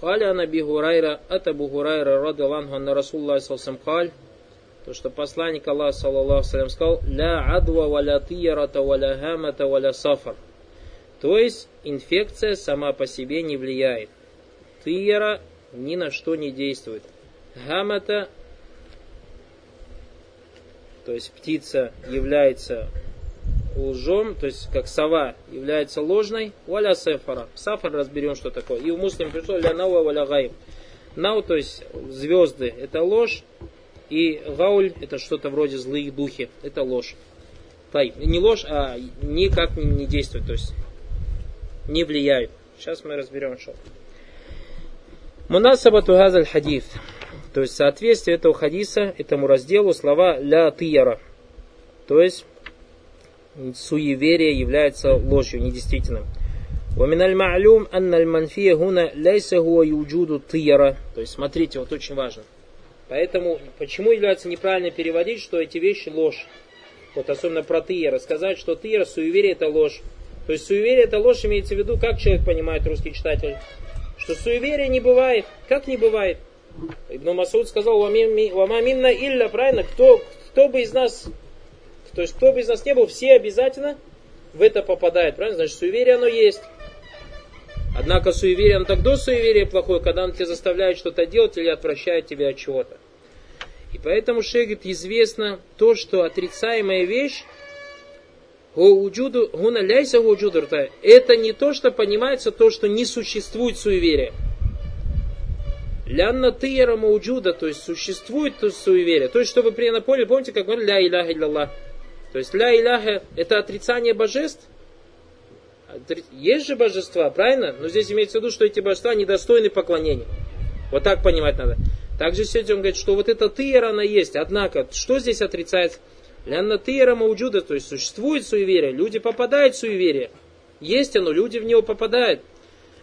Каля Наби Гурайра, от Абу Гурайра, ради Аллаху, на Расулла Салсам Каль, то, что посланник Аллаха, саллаллаху салям, сказал, «Ля адва валя тиярата валя гамата валя сафар». То есть, инфекция сама по себе не влияет. Тияра ни на что не действует. Гамата, то есть птица является лжом, то есть как сова является ложной, валя сефара. Сафар разберем, что такое. И у муслим пришло ля науа валя гайм. Нау, то есть звезды, это ложь, и гауль, это что-то вроде злые духи, это ложь. Тай, не ложь, а никак не действует, то есть не влияют. Сейчас мы разберем, что. Мунасабату газаль хадис. То есть соответствие этого хадиса, этому разделу слова ля тияра. То есть суеверие является ложью, недействительным. ومن المعلوم أن المنفي هنا ليس هو وجود طيرة. То есть смотрите, вот очень важно. Поэтому, почему является неправильно переводить, что эти вещи ложь? Вот особенно про тыера. Сказать, что тыера, суеверие это ложь. То есть суеверие это ложь имеется в виду, как человек понимает, русский читатель, что суеверия не бывает. Как не бывает? Ибн Масуд сказал, вама минна илля, правильно? Кто, кто бы из нас, то есть кто бы из нас не был, все обязательно в это попадают, правильно? Значит, суеверие оно есть. Однако суеверие, оно тогда суеверие плохое, когда оно тебя заставляет что-то делать или отвращает тебя от чего-то. И поэтому шейх известно то, что отрицаемая вещь, это не то, что понимается то, что не существует суеверия. Лянна тыера мауджуда, то есть существует то суеверие. То есть, чтобы при напомнили, помните, как говорили, ля иляха илlallah. То есть, ля иляха это отрицание божеств, есть же божества, правильно? Но здесь имеется в виду, что эти божества недостойны поклонения. Вот так понимать надо. Также сегодня он говорит, что вот эта тыера, она есть. Однако, что здесь отрицается? Лянна тыера мауджуда, то есть существует суеверие, люди попадают в суеверие. Есть оно, люди в него попадают.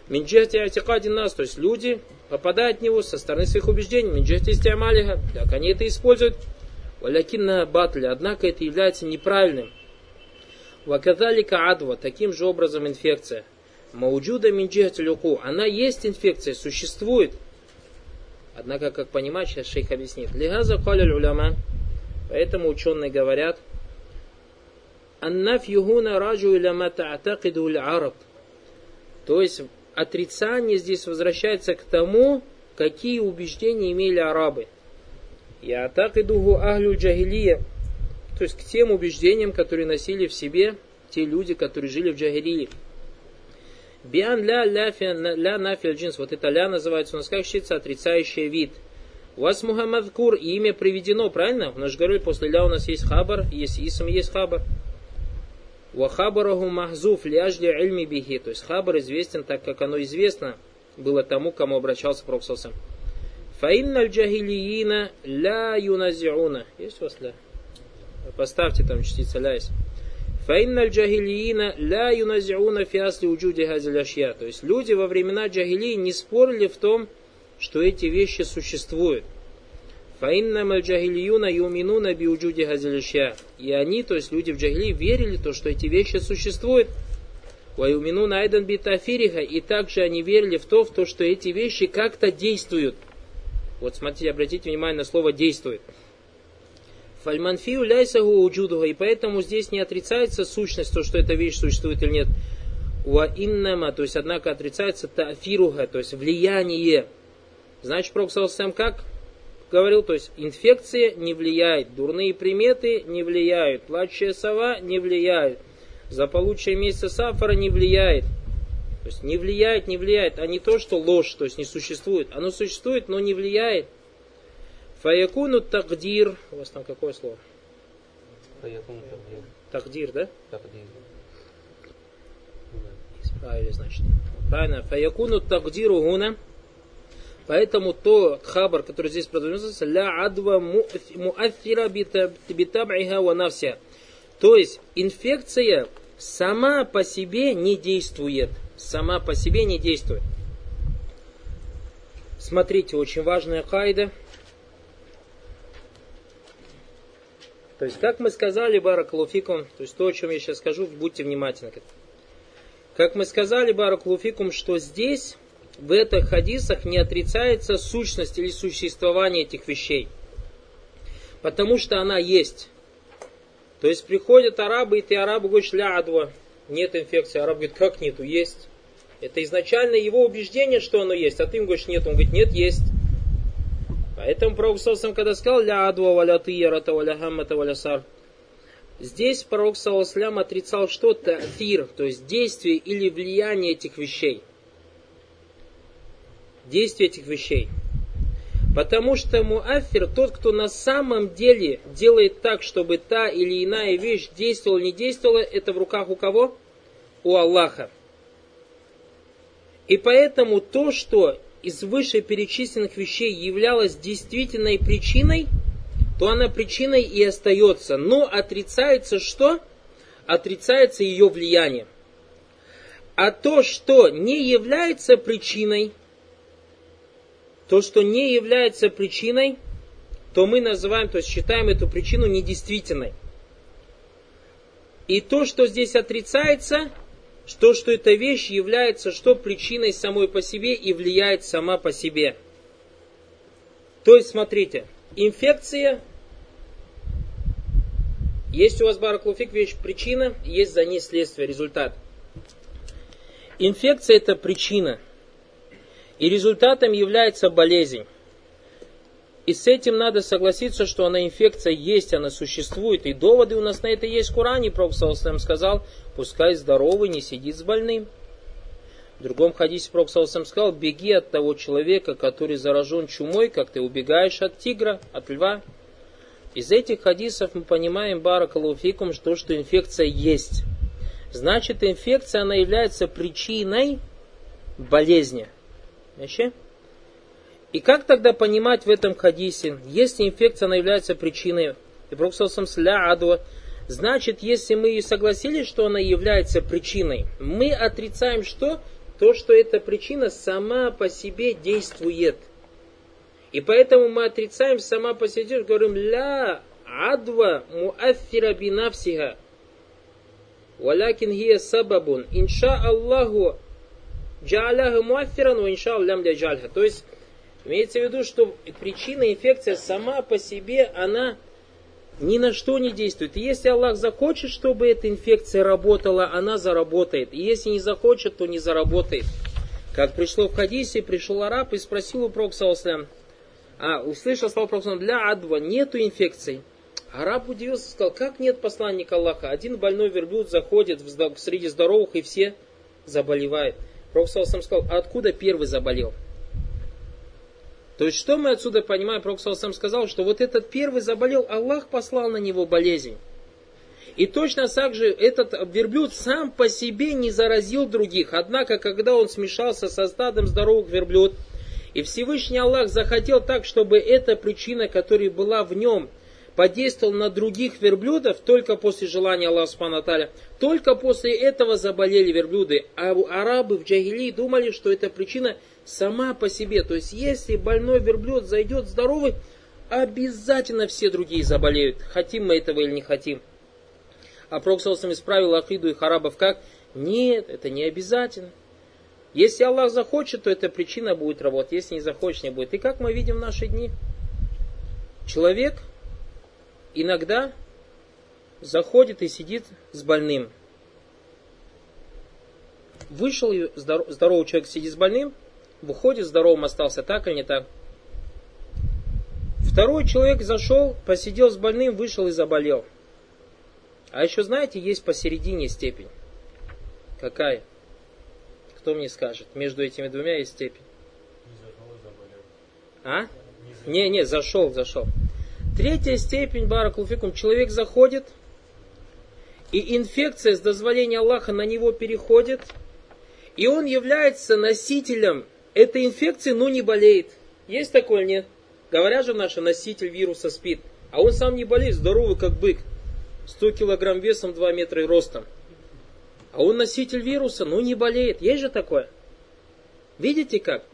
Минджати атикади нас, то есть люди попадают в него со стороны своих убеждений. Минджати истиамалиха, так они это используют. Валякинна батля, однако это является неправильным. Вакадалика адва, таким же образом инфекция. Мауджуда минджихат люку, она есть инфекция, существует. Однако, как понимать, сейчас шейх объяснит. Лигаза каля уляма, поэтому ученые говорят, Аннаф раджу иляма та'такиду араб. То есть, отрицание здесь возвращается к тому, какие убеждения имели арабы. Я так идугу ахлю джагилия, то есть к тем убеждениям, которые носили в себе те люди, которые жили в Джагирии. Биан ля ля, ля нафиль джинс. Вот это ля называется у нас как считается отрицающий вид. У вас Мухаммад Кур, имя приведено, правильно? Нас же говорили, после ля у нас есть хабар, есть исм, есть хабар. Вахабараху махзуф ляжли ильми бихи. То есть хабар известен так, как оно известно было тому, кому обращался Проксосом. Фаинна джахилиина ля юназиуна. Есть у вас ля? Поставьте там частица ляйс. Фаинна джахилиина ля юназиуна фиасли уджуди газиляшья. То есть люди во времена джахилии не спорили в том, что эти вещи существуют. Фаинна джахилиюна юминуна биуджуди газиляшья. И они, то есть люди в джахилии, верили то, что эти вещи существуют. Ваюминуна айдан битафириха. И также они верили в то, в то, что эти вещи как-то действуют. Вот смотрите, обратите внимание на слово действует. Фальманфию ляйсагу уджудуга. И поэтому здесь не отрицается сущность, то, что эта вещь существует или нет. Уа иннама, то есть, однако, отрицается тафируга, то есть влияние. Значит, Пророк сам как говорил, то есть инфекция не влияет, дурные приметы не влияют, плачущая сова не влияет, заполучие месяца сафара не влияет. То есть не влияет, не влияет, а не то, что ложь, то есть не существует. Оно существует, но не влияет. Фаякуну тагдир. У вас там какое слово? Фаякуну тагдир. Тагдир, да? Тагдир. Исправили, значит. Правильно. Фаякуну тагдиру гуна. Поэтому то хабар, который здесь продолжается, ля адва муаффира битабиха ва нався. То есть инфекция сама по себе не действует. Сама по себе не действует. Смотрите, очень важная кайда – То есть, как мы сказали, Баракулуфикум, то есть то, о чем я сейчас скажу, будьте внимательны. Как мы сказали, Баракулуфикум, что здесь в этих хадисах не отрицается сущность или существование этих вещей. Потому что она есть. То есть приходят арабы, и ты арабу говоришь, ля адва, нет инфекции. Араб говорит, как нету, есть. Это изначально его убеждение, что оно есть, а ты ему говоришь, нет. Он говорит, нет, есть. Поэтому Пророк Саусам, когда сказал, ля адва валя тыярата валя хаммата валя сар, здесь Пророк Саусам отрицал что? Тафир, то есть действие или влияние этих вещей. Действие этих вещей. Потому что муафир, тот, кто на самом деле делает так, чтобы та или иная вещь действовала, не действовала, это в руках у кого? У Аллаха. И поэтому то, что из вышеперечисленных вещей являлось действительной причиной, то она причиной и остается. Но отрицается что? Отрицается ее влияние. А то, что не является причиной, то, что не является причиной, то мы называем, то есть считаем эту причину недействительной. И то, что здесь отрицается, что, что эта вещь является что причиной самой по себе и влияет сама по себе. То есть, смотрите, инфекция, есть у вас бараклуфик вещь причина, есть за ней следствие, результат. Инфекция это причина, и результатом является болезнь. И с этим надо согласиться, что она инфекция есть, она существует. И доводы у нас на это есть в Коране. Пророк сказал, пускай здоровый не сидит с больным. В другом хадисе Пророк сказал, беги от того человека, который заражен чумой, как ты убегаешь от тигра, от льва. Из этих хадисов мы понимаем, баракалуфикум, что, что инфекция есть. Значит, инфекция, она является причиной болезни. Вообще? И как тогда понимать в этом хадисе, если инфекция она является причиной, и Проксалсам сля адва, значит, если мы согласились, что она является причиной, мы отрицаем что? То, что эта причина сама по себе действует. И поэтому мы отрицаем сама по себе, говорим, ля адва муаффира бинавсиха. Валякин хия сабабун. Инша Аллаху джа'аляха муаффиран, ва инша Аллам ля То есть, Имеется в виду, что причина инфекции сама по себе, она ни на что не действует. И если Аллах захочет, чтобы эта инфекция работала, она заработает. И если не захочет, то не заработает. Как пришло в хадисе, пришел араб и спросил у Прокса а услышал слова Прокса для адва нету инфекций. Араб удивился, сказал, как нет посланника Аллаха? Один больной верблюд заходит среди здоровых и все заболевают. Прокса сказал, а откуда первый заболел? То есть, что мы отсюда понимаем? Пророк сам сказал, что вот этот первый заболел, Аллах послал на него болезнь. И точно так же этот верблюд сам по себе не заразил других. Однако, когда он смешался со стадом здоровых верблюд, и Всевышний Аллах захотел так, чтобы эта причина, которая была в нем, подействовал на других верблюдов только после желания Аллаха Субхану только после этого заболели верблюды. А арабы в Джагилии думали, что эта причина сама по себе. То есть, если больной верблюд зайдет здоровый, обязательно все другие заболеют. Хотим мы этого или не хотим. А Проксалсом исправил Ахиду и арабов как? Нет, это не обязательно. Если Аллах захочет, то эта причина будет работать. Если не захочет, не будет. И как мы видим в наши дни? Человек иногда заходит и сидит с больным. Вышел, здоровый человек сидит с больным, выходит, здоровым остался, так или не так? Второй человек зашел, посидел с больным, вышел и заболел. А еще, знаете, есть посередине степень. Какая? Кто мне скажет? Между этими двумя есть степень. А? Не, не, зашел, зашел. Третья степень, баракулфикум, человек заходит, и инфекция с дозволения Аллаха на него переходит, и он является носителем этой инфекции, но не болеет. Есть такое, нет? Говорят же наши, носитель вируса спит, а он сам не болеет, здоровый как бык, 100 килограмм весом, 2 метра и ростом. А он носитель вируса, но не болеет. Есть же такое? Видите как?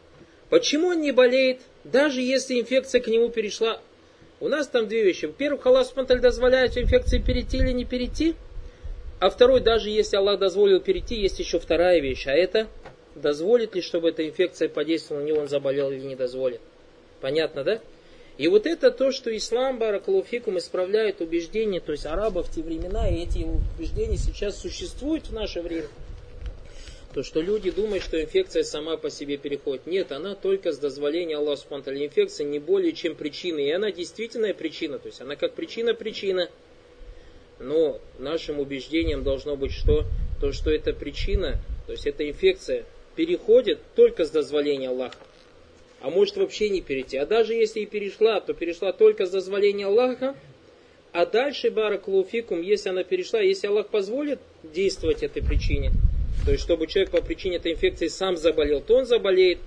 Почему он не болеет, даже если инфекция к нему перешла у нас там две вещи. Во-первых, Аллах Субтитры дозволяет инфекции перейти или не перейти. А второй, даже если Аллах дозволил перейти, есть еще вторая вещь. А это дозволит ли, чтобы эта инфекция подействовала на него, он заболел или не дозволит. Понятно, да? И вот это то, что ислам, баракалуфикум, исправляет убеждения, то есть арабов в те времена, и эти убеждения сейчас существуют в наше время. То, что люди думают, что инфекция сама по себе переходит. Нет, она только с дозволения Аллаха Субтитры. Инфекция не более чем причина. И она действительная причина. То есть она как причина-причина. Но нашим убеждением должно быть что? То, что эта причина, то есть эта инфекция переходит только с дозволения Аллаха. А может вообще не перейти. А даже если и перешла, то перешла только с дозволения Аллаха. А дальше, баракулуфикум, если она перешла, если Аллах позволит действовать этой причине, то есть чтобы человек по причине этой инфекции сам заболел, то он заболеет,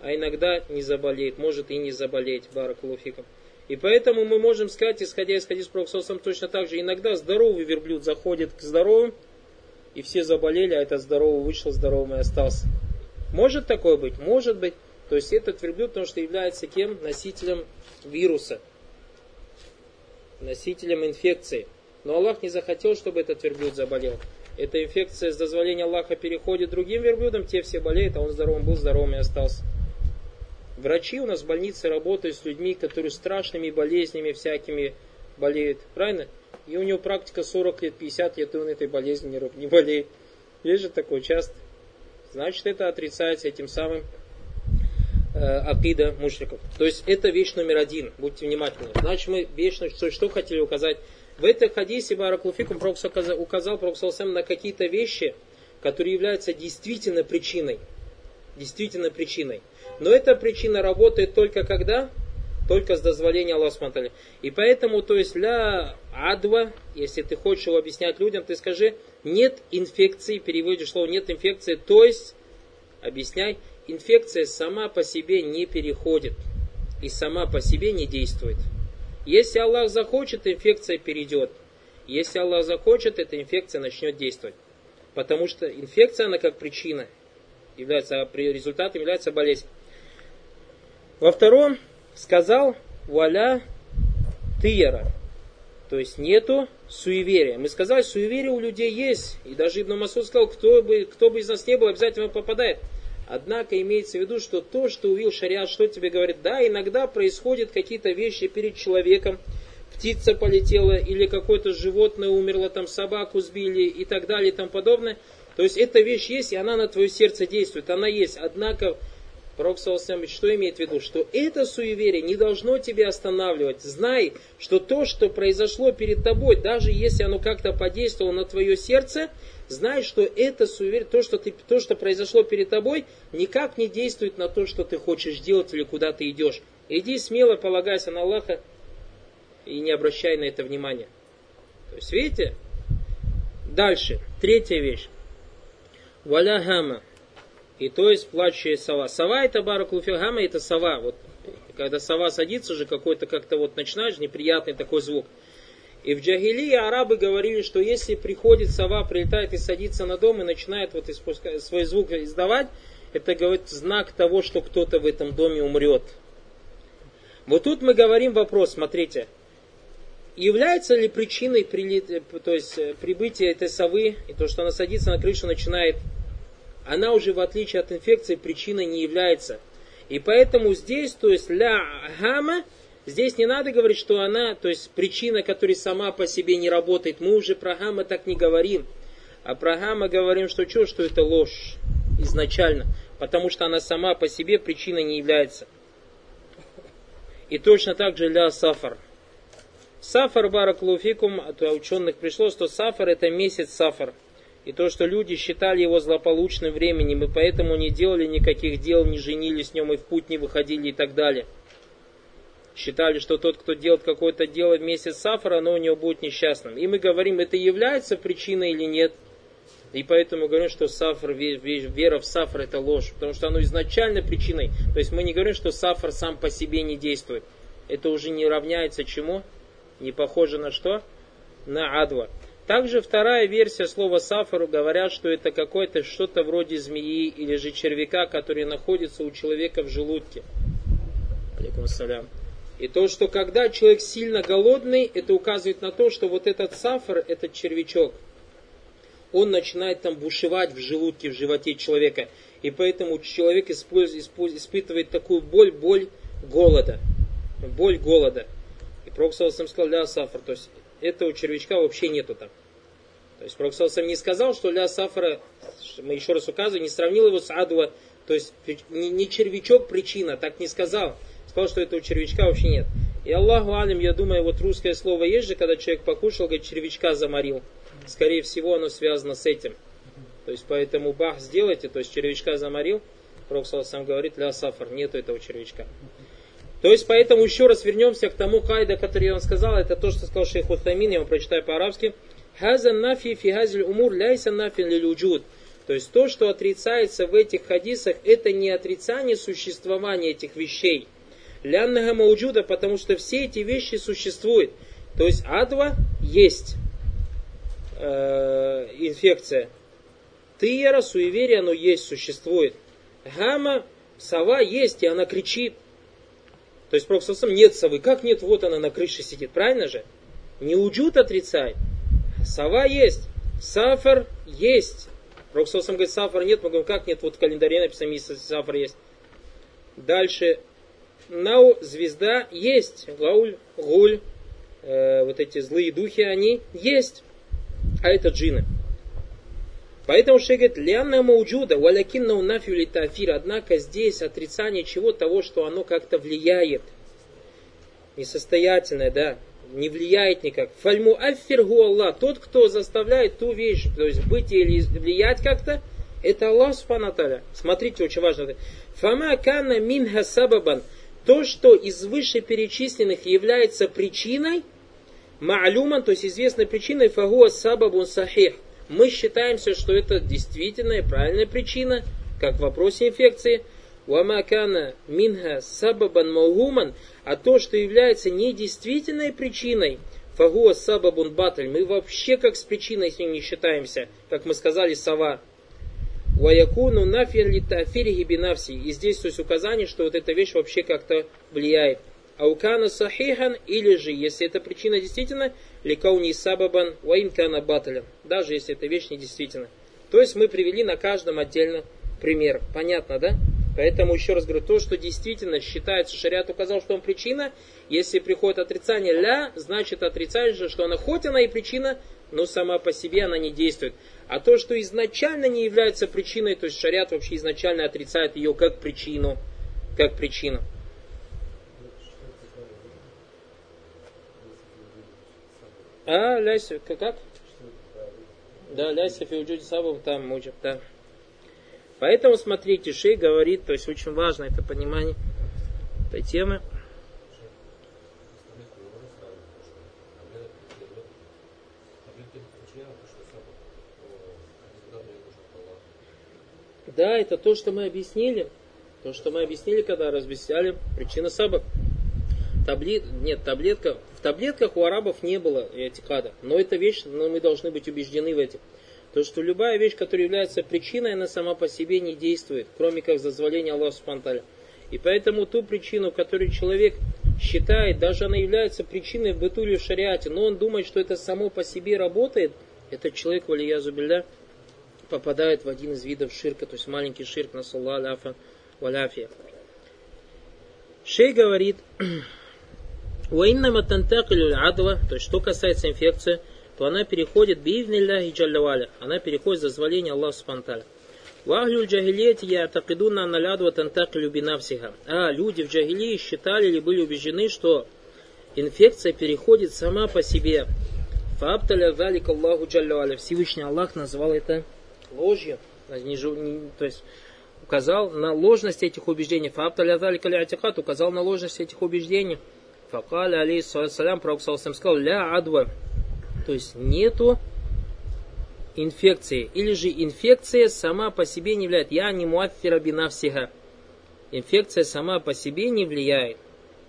а иногда не заболеет, может и не заболеть, баракулуфикум. И поэтому мы можем сказать, исходя из хадис Пророксосом, точно так же, иногда здоровый верблюд заходит к здоровым, и все заболели, а этот здоровый вышел здоровым и остался. Может такое быть? Может быть. То есть этот верблюд, потому что является кем? Носителем вируса. Носителем инфекции. Но Аллах не захотел, чтобы этот верблюд заболел. Эта инфекция с дозволения Аллаха переходит другим верблюдам, те все болеют, а он здоровым был, здоровым и остался. Врачи у нас в больнице работают с людьми, которые страшными болезнями всякими болеют. Правильно? И у него практика 40 лет, 50 лет, и он этой болезнью не болеет. Есть же такое часто. Значит, это отрицается этим самым э, акида мушриков. То есть это вещь номер один. Будьте внимательны. Значит, мы вещь, что, что хотели указать. В этом хадисе Баракулфикум Прокс указал Прокс на какие-то вещи, которые являются действительно причиной. Действительно причиной. Но эта причина работает только когда? Только с дозволения Аллаха Субтитры. И поэтому, то есть, ля адва, если ты хочешь его объяснять людям, ты скажи, нет инфекции, переводишь слово нет инфекции, то есть, объясняй, инфекция сама по себе не переходит и сама по себе не действует. Если Аллах захочет, инфекция перейдет. Если Аллах захочет, эта инфекция начнет действовать. Потому что инфекция, она как причина является, а результатом является болезнь. Во втором сказал валя тыера. То есть нету суеверия. Мы сказали, суеверие у людей есть. И даже Ибн Масуд сказал, кто бы, кто бы из нас не был, обязательно попадает. Однако имеется в виду, что то, что увидел шариат, что тебе говорит, да, иногда происходят какие-то вещи перед человеком, птица полетела или какое-то животное умерло, там собаку сбили и так далее и тому подобное. То есть эта вещь есть, и она на твое сердце действует, она есть. Однако Пророк Саусам что имеет в виду? Что это суеверие не должно тебя останавливать. Знай, что то, что произошло перед тобой, даже если оно как-то подействовало на твое сердце, знай, что это суеверие, то что, ты, то, что произошло перед тобой, никак не действует на то, что ты хочешь делать или куда ты идешь. Иди смело, полагайся на Аллаха и не обращай на это внимания. То есть, видите? Дальше, третья вещь. Валяхама. И то есть плачущая сова. Сова это баракулфилгама, это сова. Вот, когда сова садится же, какой-то как-то вот начинаешь, неприятный такой звук. И в Джагилии арабы говорили, что если приходит сова, прилетает и садится на дом и начинает вот испускать, свой звук издавать, это говорит знак того, что кто-то в этом доме умрет. Вот тут мы говорим вопрос, смотрите, является ли причиной прилет, то есть, э, прибытия этой совы и то, что она садится на крышу, начинает она уже в отличие от инфекции причиной не является. И поэтому здесь, то есть ля гама, здесь не надо говорить, что она, то есть причина, которая сама по себе не работает. Мы уже про гамма так не говорим. А про гамма говорим, что что, что это ложь изначально. Потому что она сама по себе причиной не является. И точно так же ля сафар. Сафар бараклуфикум, от ученых пришло, что сафар это месяц сафар и то, что люди считали его злополучным временем, и поэтому не делали никаких дел, не женились с нем, и в путь не выходили и так далее. Считали, что тот, кто делает какое-то дело в месяц Сафара, оно у него будет несчастным. И мы говорим, это является причиной или нет. И поэтому говорим, что сафр, вера в сафр это ложь, потому что оно изначально причиной. То есть мы не говорим, что сафр сам по себе не действует. Это уже не равняется чему? Не похоже на что? На адва. Также вторая версия слова сафару говорят, что это какое-то что-то вроде змеи или же червяка, который находится у человека в желудке. Алейкум ассалям. И то, что когда человек сильно голодный, это указывает на то, что вот этот сафар, этот червячок, он начинает там бушевать в желудке, в животе человека. И поэтому человек испытывает такую боль, боль голода. Боль голода. И Пророк сам сказал, ля сафар, то есть этого червячка вообще нету там. То есть Пророк не сказал, что ля сафара, мы еще раз указываем, не сравнил его с адва, то есть не червячок причина, так не сказал. Сказал, что этого червячка вообще нет. И Аллаху алим, я думаю, вот русское слово есть же, когда человек покушал, говорит, червячка заморил. Скорее всего, оно связано с этим. То есть, поэтому бах сделайте, то есть червячка заморил, Пророк сам говорит, ля сафар, нету этого червячка. То есть, поэтому еще раз вернемся к тому кайда, который он сказал, это то, что сказал шейх Утамин, я вам прочитаю по-арабски. Хазан нафи фи хазиль умур ляйса нафин лилюджуд. То есть, то, что отрицается в этих хадисах, это не отрицание существования этих вещей – Ляннага мауджуда, потому что все эти вещи существуют. То есть адва есть э, инфекция. Тыера, суеверие, оно есть, существует. Гама, сова есть, и она кричит. То есть просто сам нет совы. Как нет? Вот она на крыше сидит. Правильно же? Не уджут отрицай. Сова есть. Сафар есть. Пророк говорит, сафар нет. Мы говорим, как нет? Вот в календаре написано, сафар есть. Дальше нау, звезда, есть. Гауль, гуль, э, вот эти злые духи, они есть. А это джины. Поэтому шейх говорит, лянна мауджуда, валякинна унафью литафир. Однако здесь отрицание чего? Того, что оно как-то влияет. Несостоятельное, да. Не влияет никак. Фальму аффиргу Аллах. Тот, кто заставляет ту вещь, то есть быть или влиять как-то, это Аллах Субхану Смотрите, очень важно. Фама кана минха сабабан то, что из вышеперечисленных является причиной, ма'люман, то есть известной причиной, фагуа сабабун сахих. Мы считаемся, что это действительная правильная причина, как в вопросе инфекции. Вамакана минха сабабан маугуман, а то, что является недействительной причиной, фагуа сабабун баталь, мы вообще как с причиной с ним не считаемся, как мы сказали, сова. Ваякуну нафир литафирихи бинавси. И здесь то есть указание, что вот эта вещь вообще как-то влияет. Аукана сахихан, или же, если эта причина действительно, ликауни сабабан, ваинкана баталян. Даже если эта вещь не действительно. То есть мы привели на каждом отдельно пример. Понятно, да? Поэтому еще раз говорю, то, что действительно считается, шариат указал, что он причина, если приходит отрицание ля, значит отрицает же, что она хоть она и причина, но сама по себе она не действует. А то, что изначально не является причиной, то есть шариат вообще изначально отрицает ее как причину, как причину. А, ляйся, как? Да, ляйся фиуджуди сабов там муджаб, да. Поэтому, смотрите, Шей говорит, то есть очень важно это понимание этой темы. Да, это то, что мы объяснили. То, что мы объяснили, когда разъясняли причина саба. Таблет, нет, таблетка. В таблетках у арабов не было этикада. Но эта вещь, но мы должны быть убеждены в этом. То, что любая вещь, которая является причиной, она сама по себе не действует, кроме как зазволения Аллаха Субтитры. И поэтому ту причину, которую человек считает, даже она является причиной в быту в шариате, но он думает, что это само по себе работает, этот человек, валиязу билля, попадает в один из видов ширка, то есть маленький ширк на салла аляфа валяфия. Шей говорит, Уиннама тантакилю адва, то есть что касается инфекции, то она переходит биивнилляхи джаллаваля, она переходит за зволение Аллаха Субтитры. Вахлюль джагилияти я такидуна налядва тантакилю бинавсиха. А люди в джагилии считали или были убеждены, что инфекция переходит сама по себе. Фабталя залик Аллаху джаллаваля. Всевышний Аллах назвал это ложью, то есть указал на ложность этих убеждений. Указал на ложность этих убеждений. Факаля алейхиссалям, пророк сказал, ля адва, то есть нету инфекции. Или же инфекция сама по себе не влияет. Я не муаффира бинавсиха. Инфекция сама по себе не влияет.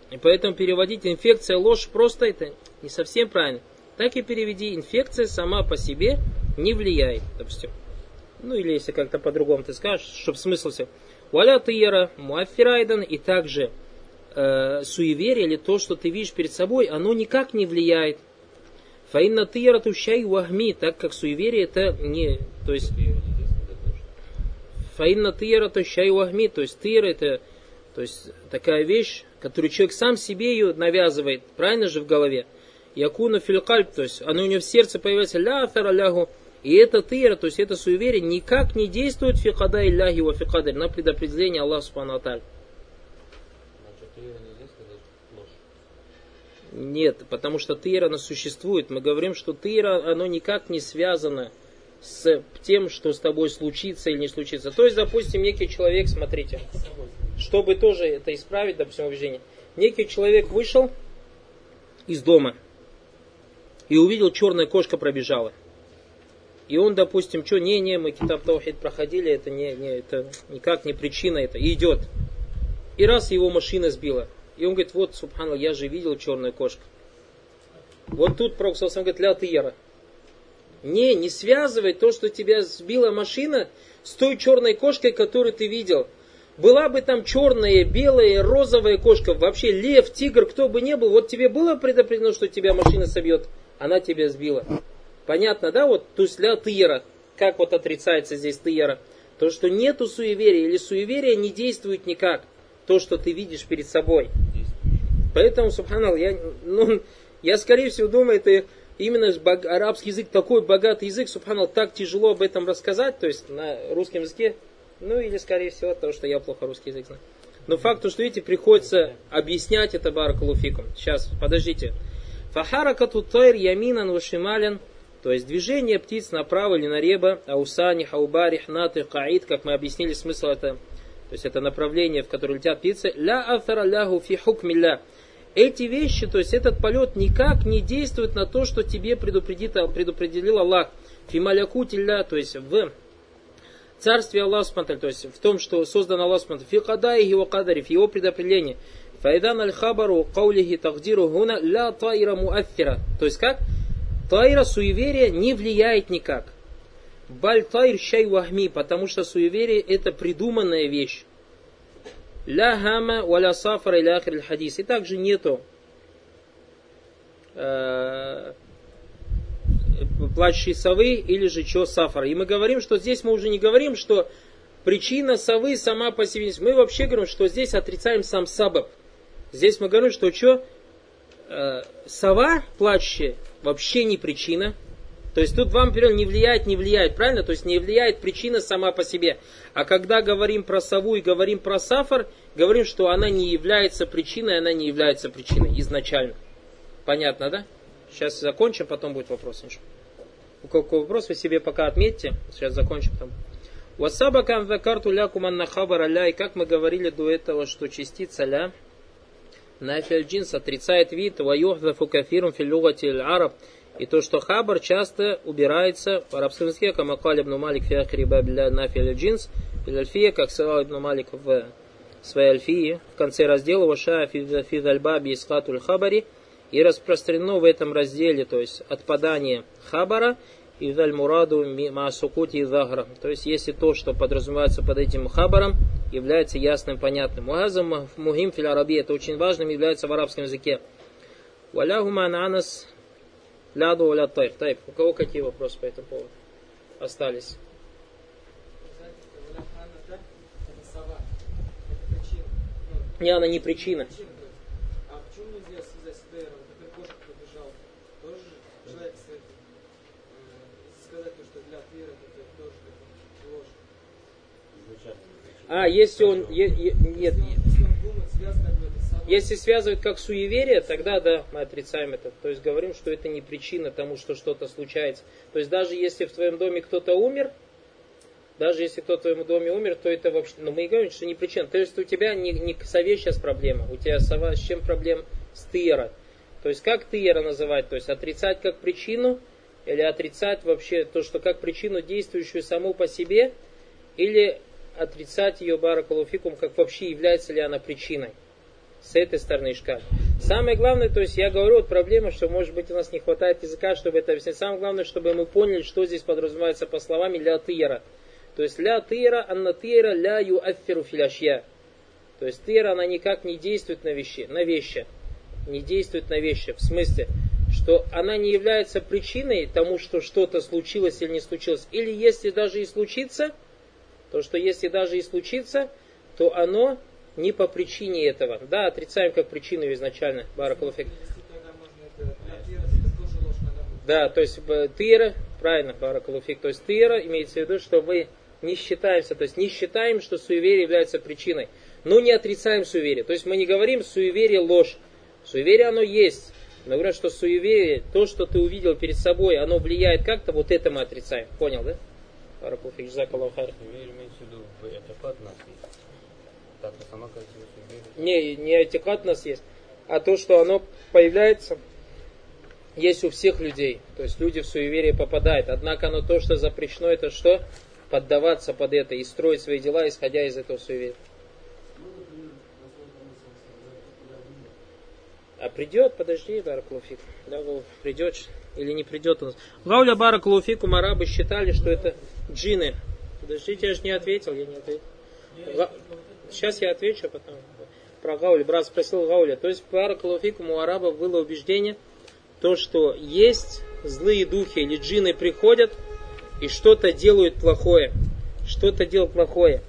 И поэтому переводить инфекция ложь просто это не совсем правильно. Так и переведи. Инфекция сама по себе не влияет. Допустим. Ну или если как-то по-другому ты скажешь, чтобы смысл все. Валя тыера, муаффирайдан и также э, суеверие или то, что ты видишь перед собой, оно никак не влияет. Фаинна тыярату шай вахми, так как суеверие это не, то есть фаинна тыера то щай вахми, то есть тыер это то есть такая вещь, которую человек сам себе ее навязывает, правильно же в голове. Якуна филькальб, то есть оно у него в сердце появляется ля лягу, и это тыра, то есть это суеверие, никак не действует фикада илляхи ва фикадарь на предопределение Аллаха Субхану Аталь. Нет, потому что тыра она существует. Мы говорим, что тыра, оно никак не связано с тем, что с тобой случится или не случится. То есть, допустим, некий человек, смотрите, чтобы тоже это исправить, допустим, убеждение. Некий человек вышел из дома и увидел, черная кошка пробежала. И он, допустим, что, не-не, мы китаб Таухид проходили, это, не, не, это никак не причина это, и идет. И раз его машина сбила. И он говорит, вот, субханаллах, я же видел черную кошку. Вот тут Пророк говорит, ля тыера. Не, не связывай то, что тебя сбила машина, с той черной кошкой, которую ты видел. Была бы там черная, белая, розовая кошка, вообще лев, тигр, кто бы ни был, вот тебе было предопределено, что тебя машина собьет, она тебя сбила. Понятно, да? Вот, то есть ля тыера. Как вот отрицается здесь тыера? То, что нету суеверия или суеверия не действует никак. То, что ты видишь перед собой. Поэтому, субханал, я, ну, я скорее всего думаю, это именно арабский язык такой богатый язык, субханал, так тяжело об этом рассказать, то есть на русском языке, ну или скорее всего то, что я плохо русский язык знаю. Но факт, что видите, приходится объяснять это баракалуфикум. Сейчас, подождите. Фахаракату тайр яминан вашимален – то есть движение птиц направо или налево, аусани, хаубари, хнаты, каид, как мы объяснили смысл это, то есть это направление, в которое летят птицы, ля афара лягу фи хукмилля. Эти вещи, то есть этот полет никак не действует на то, что тебе предупредит, предупредил Аллах. Фи то есть в царстве Аллаха, то есть в том, что создан Аллах, фи кадаихи его кадари, в его предопределении. Файдан аль-хабару каулихи тагдиру гуна ля таира муаффира. То есть как? Тайра суеверие не влияет никак. Баль тайр шай вахми, потому что суеверие это придуманная вещь. Ля хама валя сафара ахр хадис. И также нету э, плачущей совы или же чего сафара. И мы говорим, что здесь мы уже не говорим, что причина совы сама по себе. Мы вообще говорим, что здесь отрицаем сам сабаб. Здесь мы говорим, что что? Э, сова плачущая вообще не причина. То есть тут вам перевел не влияет, не влияет, правильно? То есть не влияет причина сама по себе. А когда говорим про сову и говорим про сафар, говорим, что она не является причиной, она не является причиной изначально. Понятно, да? Сейчас закончим, потом будет вопрос. У кого вопрос вы себе пока отметьте. Сейчас закончим там. Васаба кан закарту ля куманна хабара ля. И как мы говорили до этого, что частица ля Нафиль джинс отрицает вид, ваюхдафу кафирум филюгати араб. И то, что хабар часто убирается в арабском языке, как Макаль ибн Малик фи бабля нафиль джинс, альфия, как сказал ибн Малик в своей альфии, в конце раздела Ваша фи дальбаби искатуль хабари, и распространено в этом разделе, то есть отпадание хабара, и даль мураду маасукути и. То есть, если то, что подразумевается под этим хабаром, является ясным, понятным. Уазам мухим фил араби, это очень важным является в арабском языке. Валяхума ананас ляду валя тайр. Тайп, у кого какие вопросы по этому поводу остались? Не, она не причина. А, если он... Е, е, нет, если связывает как суеверие, тогда да, мы отрицаем это. То есть говорим, что это не причина тому, что что-то случается. То есть даже если в твоем доме кто-то умер, даже если кто в твоем доме умер, то это вообще, но ну, мы говорим, что не причина. То есть у тебя не, не сове сейчас проблема, у тебя сова, с чем проблема? С тыера. То есть как тыера называть? То есть отрицать как причину, или отрицать вообще то, что как причину действующую саму по себе, или отрицать ее баракалуфикум, как вообще является ли она причиной. С этой стороны шкаль. Самое главное, то есть я говорю, вот проблема, что может быть у нас не хватает языка, чтобы это объяснить. Самое главное, чтобы мы поняли, что здесь подразумевается по словам ля тыера. То есть ля тыера, анна тыера, ля ю афферу филяшья. То есть тыера, она никак не действует на вещи, на вещи. Не действует на вещи. В смысле, что она не является причиной тому, что что-то случилось или не случилось. Или если даже и случится, То, что если даже и случится, то оно не по причине этого. Да, отрицаем как причину изначально. Баракулуфик. Да, то есть тыра, правильно, баракулуфик. То есть тыра имеется в виду, что мы не считаемся, то есть не считаем, что суеверие является причиной, но не отрицаем суеверие. То есть мы не говорим суеверие ложь. Суеверие оно есть. Но говорят, что суеверие, то, что ты увидел перед собой, оно влияет как-то, вот это мы отрицаем. Понял, да? Баракулуфик, жзакаллахар. Суеверие имеется в виду в этапат нас так, а сама Не, не этикат у нас есть, а то, что оно появляется, есть у всех людей. То есть люди в суеверие попадают. Однако оно то, что запрещено, это что? Поддаваться под это и строить свои дела, исходя из этого суеверия. А придет, подожди, Баракулуфик. Да, придет или не придет у нас. Гауля Баракулуфик, арабы считали, что это джины. Подождите, я же не ответил, я не ответил. Сейчас я отвечу, а потом про Гауля. Брат спросил Гауля. То есть, Баракулуфикум у арабов было убеждение, то, что есть злые духи или джины приходят и что-то делают плохое. Что-то делают плохое.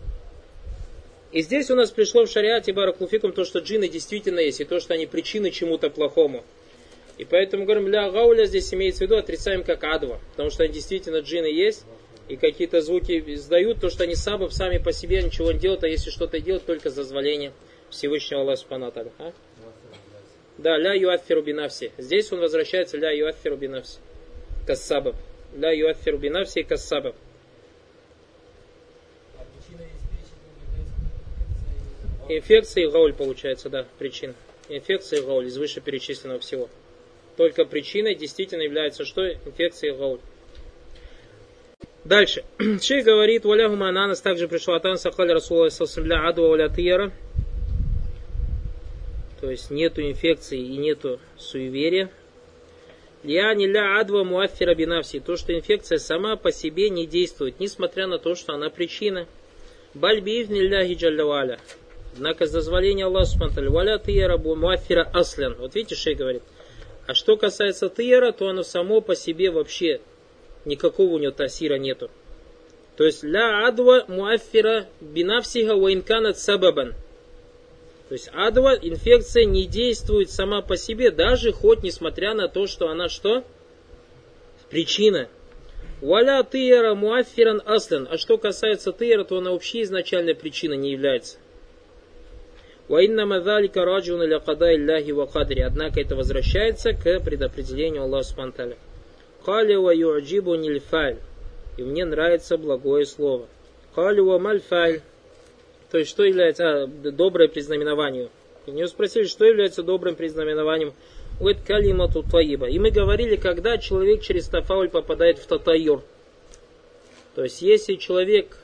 И здесь у нас пришло в шариате Баракулуфикум то, что джины действительно есть, и то, что они причины чему-то плохому. И поэтому говорим, ля гауля здесь имеется в виду, отрицаем как адва, потому что они действительно джины есть, и какие-то звуки издают, то, что они сами, сами по себе ничего не делают, а если что-то делают, только за дозволение Всевышнего Аллаха Субхану а? Да, ля юаффиру бинавси. Здесь он возвращается ля юаффиру бинавси. Кассабаб. Ля юаффиру бинавси и кассабаб. Инфекция и гауль получается, да, причин. Инфекция и гауль из вышеперечисленного всего. Только причиной действительно является что? Инфекция и гауль. Дальше. Шейх говорит, валяху мананас также пришел от Анса Хали Расула Сасамля Аду Валя Тияра. То есть нету инфекции и нету суеверия. Я не ля адва муаффира бинавси. То, что инфекция сама по себе не действует, несмотря на то, что она причина. Бальбиив ляхи джаллаваля. Однако с дозволения Аллаха Субтитры Валя тияра муаффира аслен. Вот видите, шей говорит. А что касается тияра, то оно само по себе вообще никакого у него тасира нету. То есть ля адва муаффира бинавсиха уинканат сабабан. То есть адва, инфекция не действует сама по себе, даже хоть несмотря на то, что она что? Причина. Валя тыера муаффиран аслен. А что касается тыера, то она вообще изначальной причиной не является. Ваинна залика раджуна ля када илляхи Однако это возвращается к предопределению Аллаха Субтитры. Кали ва юджибу нильфаль. И мне нравится благое слово. Кали ва мальфаль. То есть, что является а, доброе признаменованию. И него спросили, что является добрым признаменованием. Уэт калимату таиба. И мы говорили, когда человек через тафауль попадает в татайюр. То есть, если человек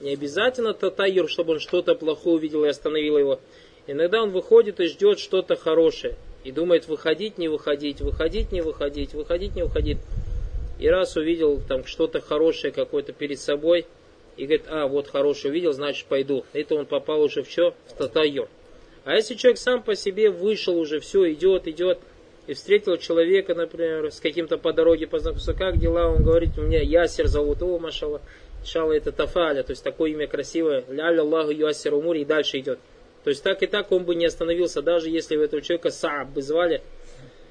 не обязательно татайюр, чтобы он что-то плохое увидел и остановил его. Иногда он выходит и ждет что-то хорошее. И думает, выходить, не выходить, выходить, не выходить, выходить, не выходить. И раз увидел там что-то хорошее какое-то перед собой, и говорит, а, вот хорошее увидел, значит пойду. Это он попал уже в что? В татайор. А если человек сам по себе вышел уже, все, идет, идет, и встретил человека, например, с каким-то по дороге познакомился, как дела, он говорит, у меня Ясер зовут, о, машала, шала это Тафаля, то есть такое имя красивое, ля Аллаху Ясер Умури, и дальше идет. То есть так и так он бы не остановился, даже если бы этого человека Сааб бы звали,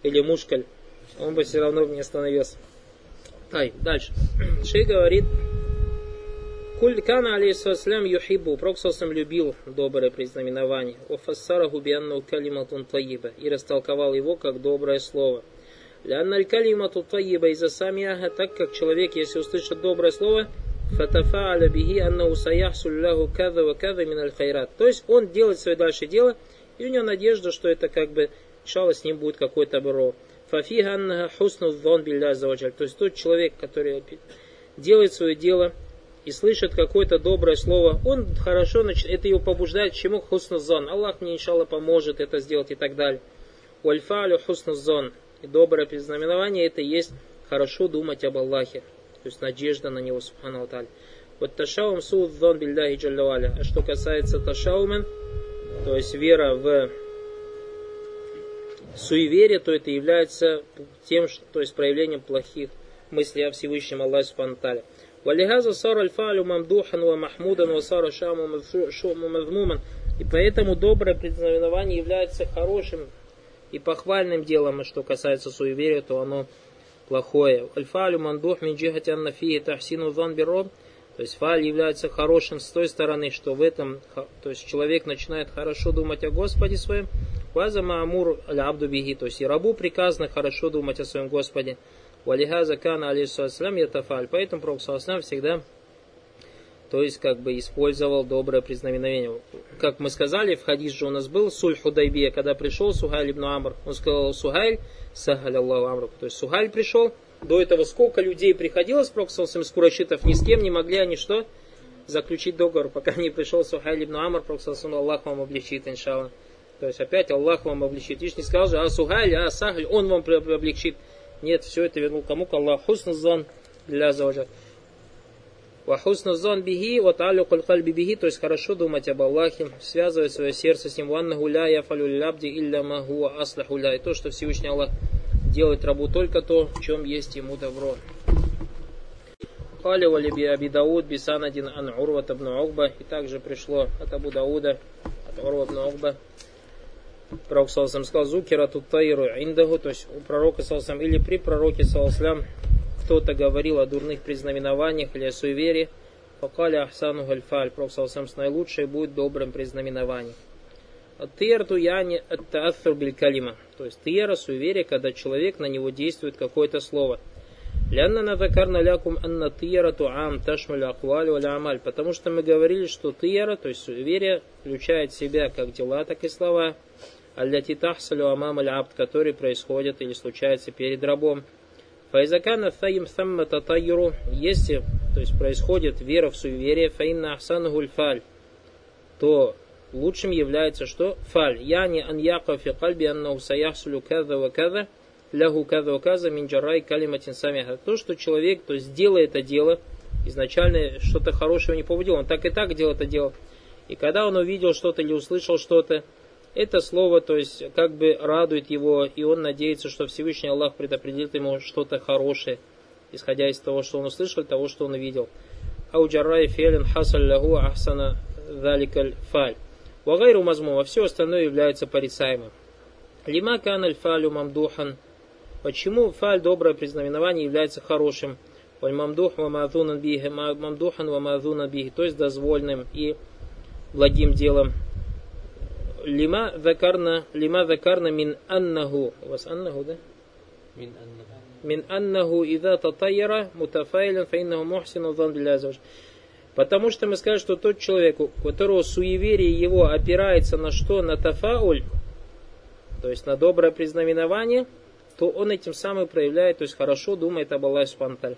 или Мушкаль, он бы все равно не остановился. Тай, дальше. Шей говорит, Куль кана алейхиссалям юхибу, Пророк любил доброе признаменование. Офассараху бианну калиматун таиба. И растолковал его как доброе слово. Лянналь калимату таиба из-за самиаха, так как человек, если услышит доброе слово, фатафааля бихи аннау саяхсулляху када ва када миналь хайрат. То есть он делает свое дальше дело, и у него надежда, что это как бы, шало с ним будет какое-то добро. Фафиха аннаха хусну зон билля. То есть тот человек, который делает свое дело и слышит какое-то доброе слово, он хорошо, это его побуждает чему хусну зон. Аллах мне, иншалла, поможет это сделать и так далее. Уальфалю хусну зон. И доброе признаменование это есть хорошо думать об Аллахе то есть надежда на него, субхану аталь. Вот ташаум суддон бильдахи джаллаваля. А что касается ташаумен, то есть вера в суеверие, то это является тем, что, то есть проявлением плохих мыслей о Всевышнем Аллахе субхану аталь. Валихаза сар аль-фалю мамдухан ва махмудан ва сара шаму. И поэтому доброе предзнаменование является хорошим и похвальным делом, что касается суеверия, то оно плохое. Аль-фалю мандух мин джихати аннафии тахсину зан бироб. То есть фаль является хорошим с той стороны, что в этом, то есть человек начинает хорошо думать о Господе своем. Ваза маамур аль-абду биги. То есть и рабу приказано хорошо думать о своем Господе. Валихаза кана алейхиссалам ятафаль. Поэтому Пророк всегда то есть как бы использовал доброе признаменовение. Как мы сказали, в хадис у нас был Суль Худайбия, когда пришел Сухайль ибн Амр. Он сказал, Сухайль, Сахаль Аллаху Амру. То есть Сухайль пришел, до этого сколько людей приходило с Проксалсом из Курашитов, ни с кем не могли они что? Заключить договор, пока не пришел Сухайль ибн Амр, Проксалсам Аллах вам облегчит, иншалла. То есть опять Аллах вам облегчит. Ишь не сказал же, а Сухайль, а Сахаль, он вам облегчит. Нет, все это вернул кому? К Аллаху. Хусназан для заважа. Вахусну зон биги, вот алюкуль кальби биги, то есть хорошо думать об Аллахе, связывать свое сердце с ним. Ванна гуля я фалю лябди илля магуа аслаху И то, что Всевышний Аллах делает рабу только то, в чем есть ему добро. Кали валиби Аби Дауд бисанадин ан Урват ибн Угба. И также пришло от Абу Дауда, от Урва ибн Угба. Пророк Саласам сказал, Зукира тут таиру индагу, то есть у пророка Саласам или при пророке Саласам кто-то говорил о дурных признаменованиях или о суеверии, Факаля Ахсану Гальфаль, Пророк Саласам наилучшее будет добрым признаменованием. Тиерту яни аттааттур биль калима. То есть тиера суеверие, когда человек на него действует какое-то слово. Лянна надакарна лякум анна тиера туам ташмаль акваль валя амаль. Потому что мы говорили, что тиера, то есть суеверие, включает в себя как дела, так и слова. Алляти тахсалю амам аль абд, которые происходят или случаются перед рабом. Файзакана фаим самма татайру, если то есть происходит вера в суеверие, фаинна ахсану гульфаль, то лучшим является что? Фаль. Яни ан яка фи кальби аннаху саяхсулю каза ва каза, лягу каза ва каза мин джарай калиматин самиха. То, что человек, то есть делает это дело, изначально что-то хорошего не побудил, он так и так делал это дело. И когда он увидел что-то или услышал что-то, это слово, то есть, как бы радует его, и он надеется, что Всевышний Аллах предопределит ему что-то хорошее, исходя из того, что он услышал, того, что он увидел. Ауджарай фелин хасаль лаху ахсана заликаль фаль. Вагайру мазмума, все остальное является порицаемым. Лима каналь фалю мамдухан. Почему фаль, доброе признаменование, является хорошим? Валь мамдух ва биhi, мамдухан ва биhi, то есть дозвольным и благим делом. Лима закарна, лима закарна мин аннаху. У вас аннаху, да? Мин аннаху. Мин аннаху ида татайяра мутафайлен фаиннаху мухсину зан Потому что мы скажем, что тот человек, у которого суеверие его опирается на что? На тафауль, то есть на доброе признаменование, то он этим самым проявляет, то есть хорошо думает об Аллахе Субтитры.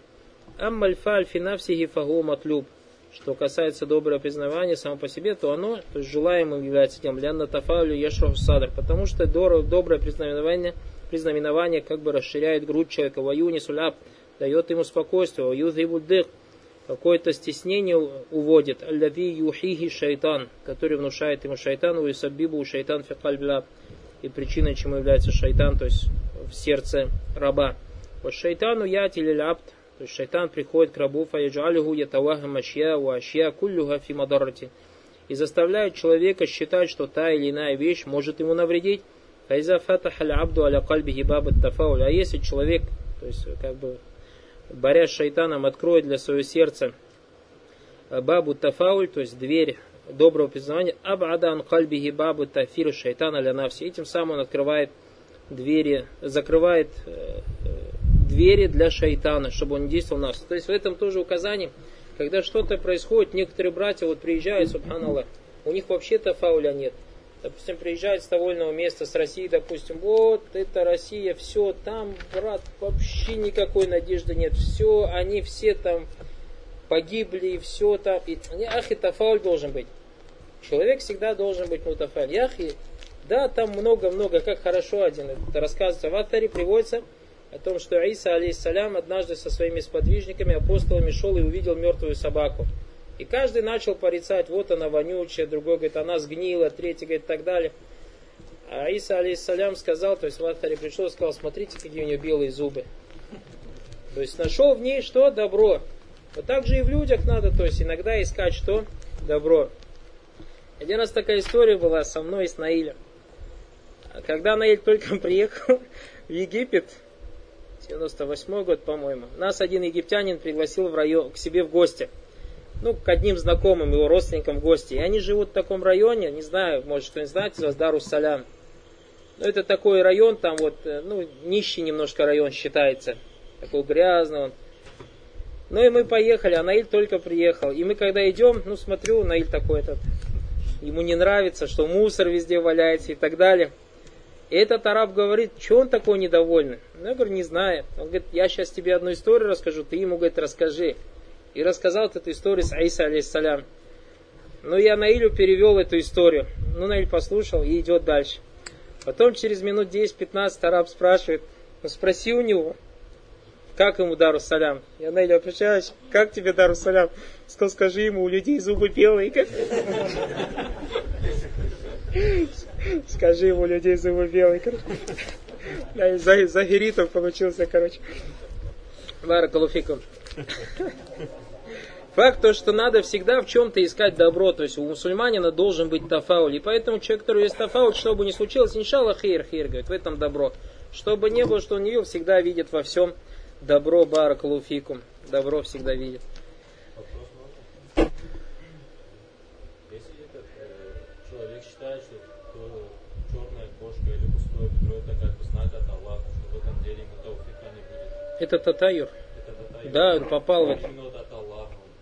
Аммальфаль финавсихи фагу матлюб. Что касается доброго признавания само по себе, то оно то есть желаемым является тем, лянна тафаулю ешраху садр, потому что доброе признаменование, признаменование как бы расширяет грудь человека, ваюни суляб, дает ему спокойствие, ваюдхибу дых, какое-то стеснение уводит. Аллави юхихи шайтан, который внушает ему шайтану и сабибу шайтан фикальбля. И причиной, чему является шайтан, то есть в сердце раба. Вот шайтану яти лилябд, то есть шайтан приходит к рабу, фаяджалюху ятаваха машья ва ашья куллюха фи мадарати. И заставляет человека считать, что та или иная вещь может ему навредить. Файза фатаха абду аля кальбихи бабат тафауль. А если человек, то есть как бы борясь с шайтаном, откроет для своего сердца бабу тафауль, то есть дверь доброго признания, абадан кальбихи бабу тафир шайтана для навси. Этим самым он открывает двери, закрывает э, двери для шайтана, чтобы он не действовал на нас. То есть в этом тоже указание, когда что-то происходит, некоторые братья вот приезжают, субханаллах, у них вообще-то фауля нет допустим, приезжает с довольного места, с России, допустим, вот, это Россия, все, там, брат, вообще никакой надежды нет, все, они все там погибли, все там, и, ах, это фауль должен быть. Человек всегда должен быть мутафаль. Яхи, да, там много-много, как хорошо один, это рассказывается в Аттаре, приводится о том, что Иса, алейхиссалям, однажды со своими сподвижниками, апостолами шел и увидел мертвую собаку. И каждый начал порицать, вот она вонючая, другой говорит, она сгнила, третий говорит, так далее. А Иса, алейхиссалям, сказал, то есть в Аттаре пришел и сказал, смотрите, какие у нее белые зубы. То есть нашел в ней что? Добро. Вот так же и в людях надо, то есть иногда искать что? Добро. Один раз такая история была со мной и с Наилем. Когда Наиль только приехал в Египет, 98 год, по-моему, нас один египтянин пригласил в район, к себе в гости. Ну, к одним знакомым, его родственникам в гости. И они живут в таком районе, не знаю, может, кто-нибудь знает, Зарус Салям. Ну, это такой район, там вот, э, ну, нищий немножко район считается. Такой грязный он. Ну и мы поехали, а Наиль только приехал. И мы когда идем, ну смотрю, Наиль такой этот, ему не нравится, что мусор везде валяется и так далее. И этот араб говорит, что он такой недовольный? Ну, я говорю, не знаю. Он говорит, я сейчас тебе одну историю расскажу, ты ему, говорит, расскажи. И рассказал эту историю с Аиса, алейхиссалям. Ну, я Наилю перевел эту историю. Ну, Наиль послушал и идет дальше. Потом через минут 10-15 араб спрашивает, ну, спроси у него, как ему Дару Салям? Я на обращаюсь, как тебе Дару Салям? Сказал, скажи ему, у людей зубы белые. Скажи ему, людей зубы белые. За, за геритов получился, короче. Лара Калуфиком. Факт то, что надо всегда в чем-то искать добро, то есть у мусульманина должен быть тафауль. И поэтому человек, который есть тафауль, что бы ни случилось, иншалла хейр, хейр, говорит, в этом добро. Что бы ни было, что он не видел, всегда видит во всем Добро, баракалуфикум. Добро всегда видит. Если этот э, человек считает, что то черная кошка или пустое ведро это как бы знак от Аллаха, что в этом деле ему тауфика не будет. Это татайя. Да, он попал в.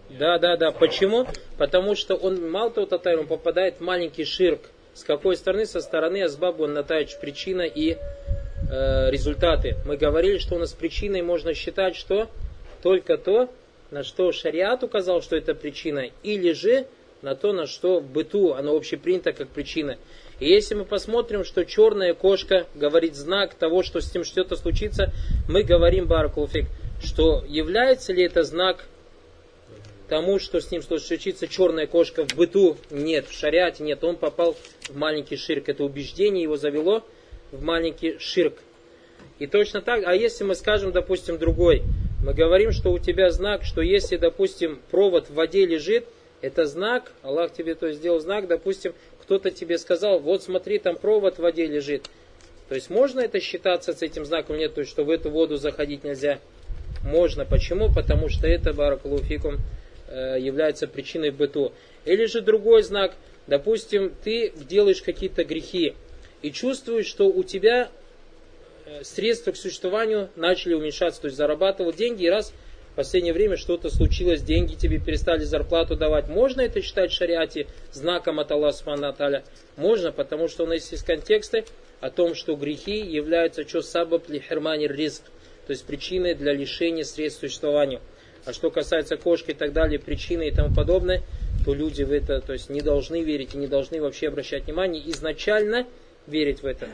Да, да, да. Почему? Потому что он, мало того, татайр, он попадает в маленький ширк. С какой стороны? Со стороны Азбабу он натаич причина и э, результаты. Мы говорили, что у нас причиной можно считать, что только то, на что шариат указал, что это причина, или же на то, на что в быту оно общепринято как причина. И если мы посмотрим, что черная кошка говорит знак того, что с ним что-то случится, мы говорим, Баракулфик, что является ли это знак тому, что с ним случится черная кошка в быту? Нет, в шариате нет, он попал в маленький ширк. Это убеждение его завело в маленький ширк. И точно так, а если мы скажем, допустим, другой, мы говорим, что у тебя знак, что если, допустим, провод в воде лежит, это знак, Аллах тебе то сделал знак, допустим, кто-то тебе сказал, вот смотри, там провод в воде лежит. То есть можно это считаться с этим знаком? Нет, то есть что в эту воду заходить нельзя. Можно. Почему? Потому что это, баракалуфикум, э, является причиной быту. Или же другой знак, допустим, ты делаешь какие-то грехи, и чувствуешь, что у тебя э, средства к существованию начали уменьшаться, то есть зарабатывал деньги, и раз последнее время что-то случилось, деньги тебе перестали зарплату давать. Можно это считать в шариате знаком от Аллаха Субхану Можно, потому что у нас есть контексты о том, что грехи являются что сабаб ли хермани риск, то есть причиной для лишения средств к существованию. А что касается кошки и так далее, причины и тому подобное, то люди в это то есть, не должны верить и не должны вообще обращать внимание изначально верить в это.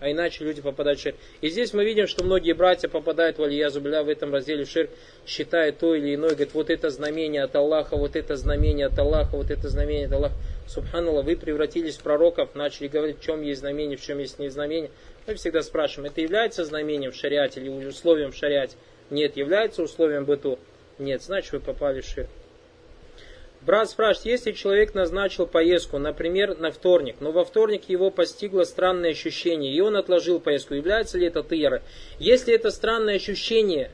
А иначе люди попадают в ширк. И здесь мы видим, что многие братья попадают в Алиязубля в этом разделе ширк, считая то или иное, говорят, вот это знамение от Аллаха, вот это знамение от Аллаха, вот это знамение от Аллаха. Субханаллах, вы превратились в пророков, начали говорить, в чем есть знамение, в чем есть не знамение. Мы всегда спрашиваем, это является знамением в шариате или условием в шариате? Нет, является условием быту? Нет, значит вы попали в ширк. Брат спрашивает, если человек назначил поездку, например, на вторник, но во вторник его постигло странное ощущение, и он отложил поездку, является ли это тыера? Если это странное ощущение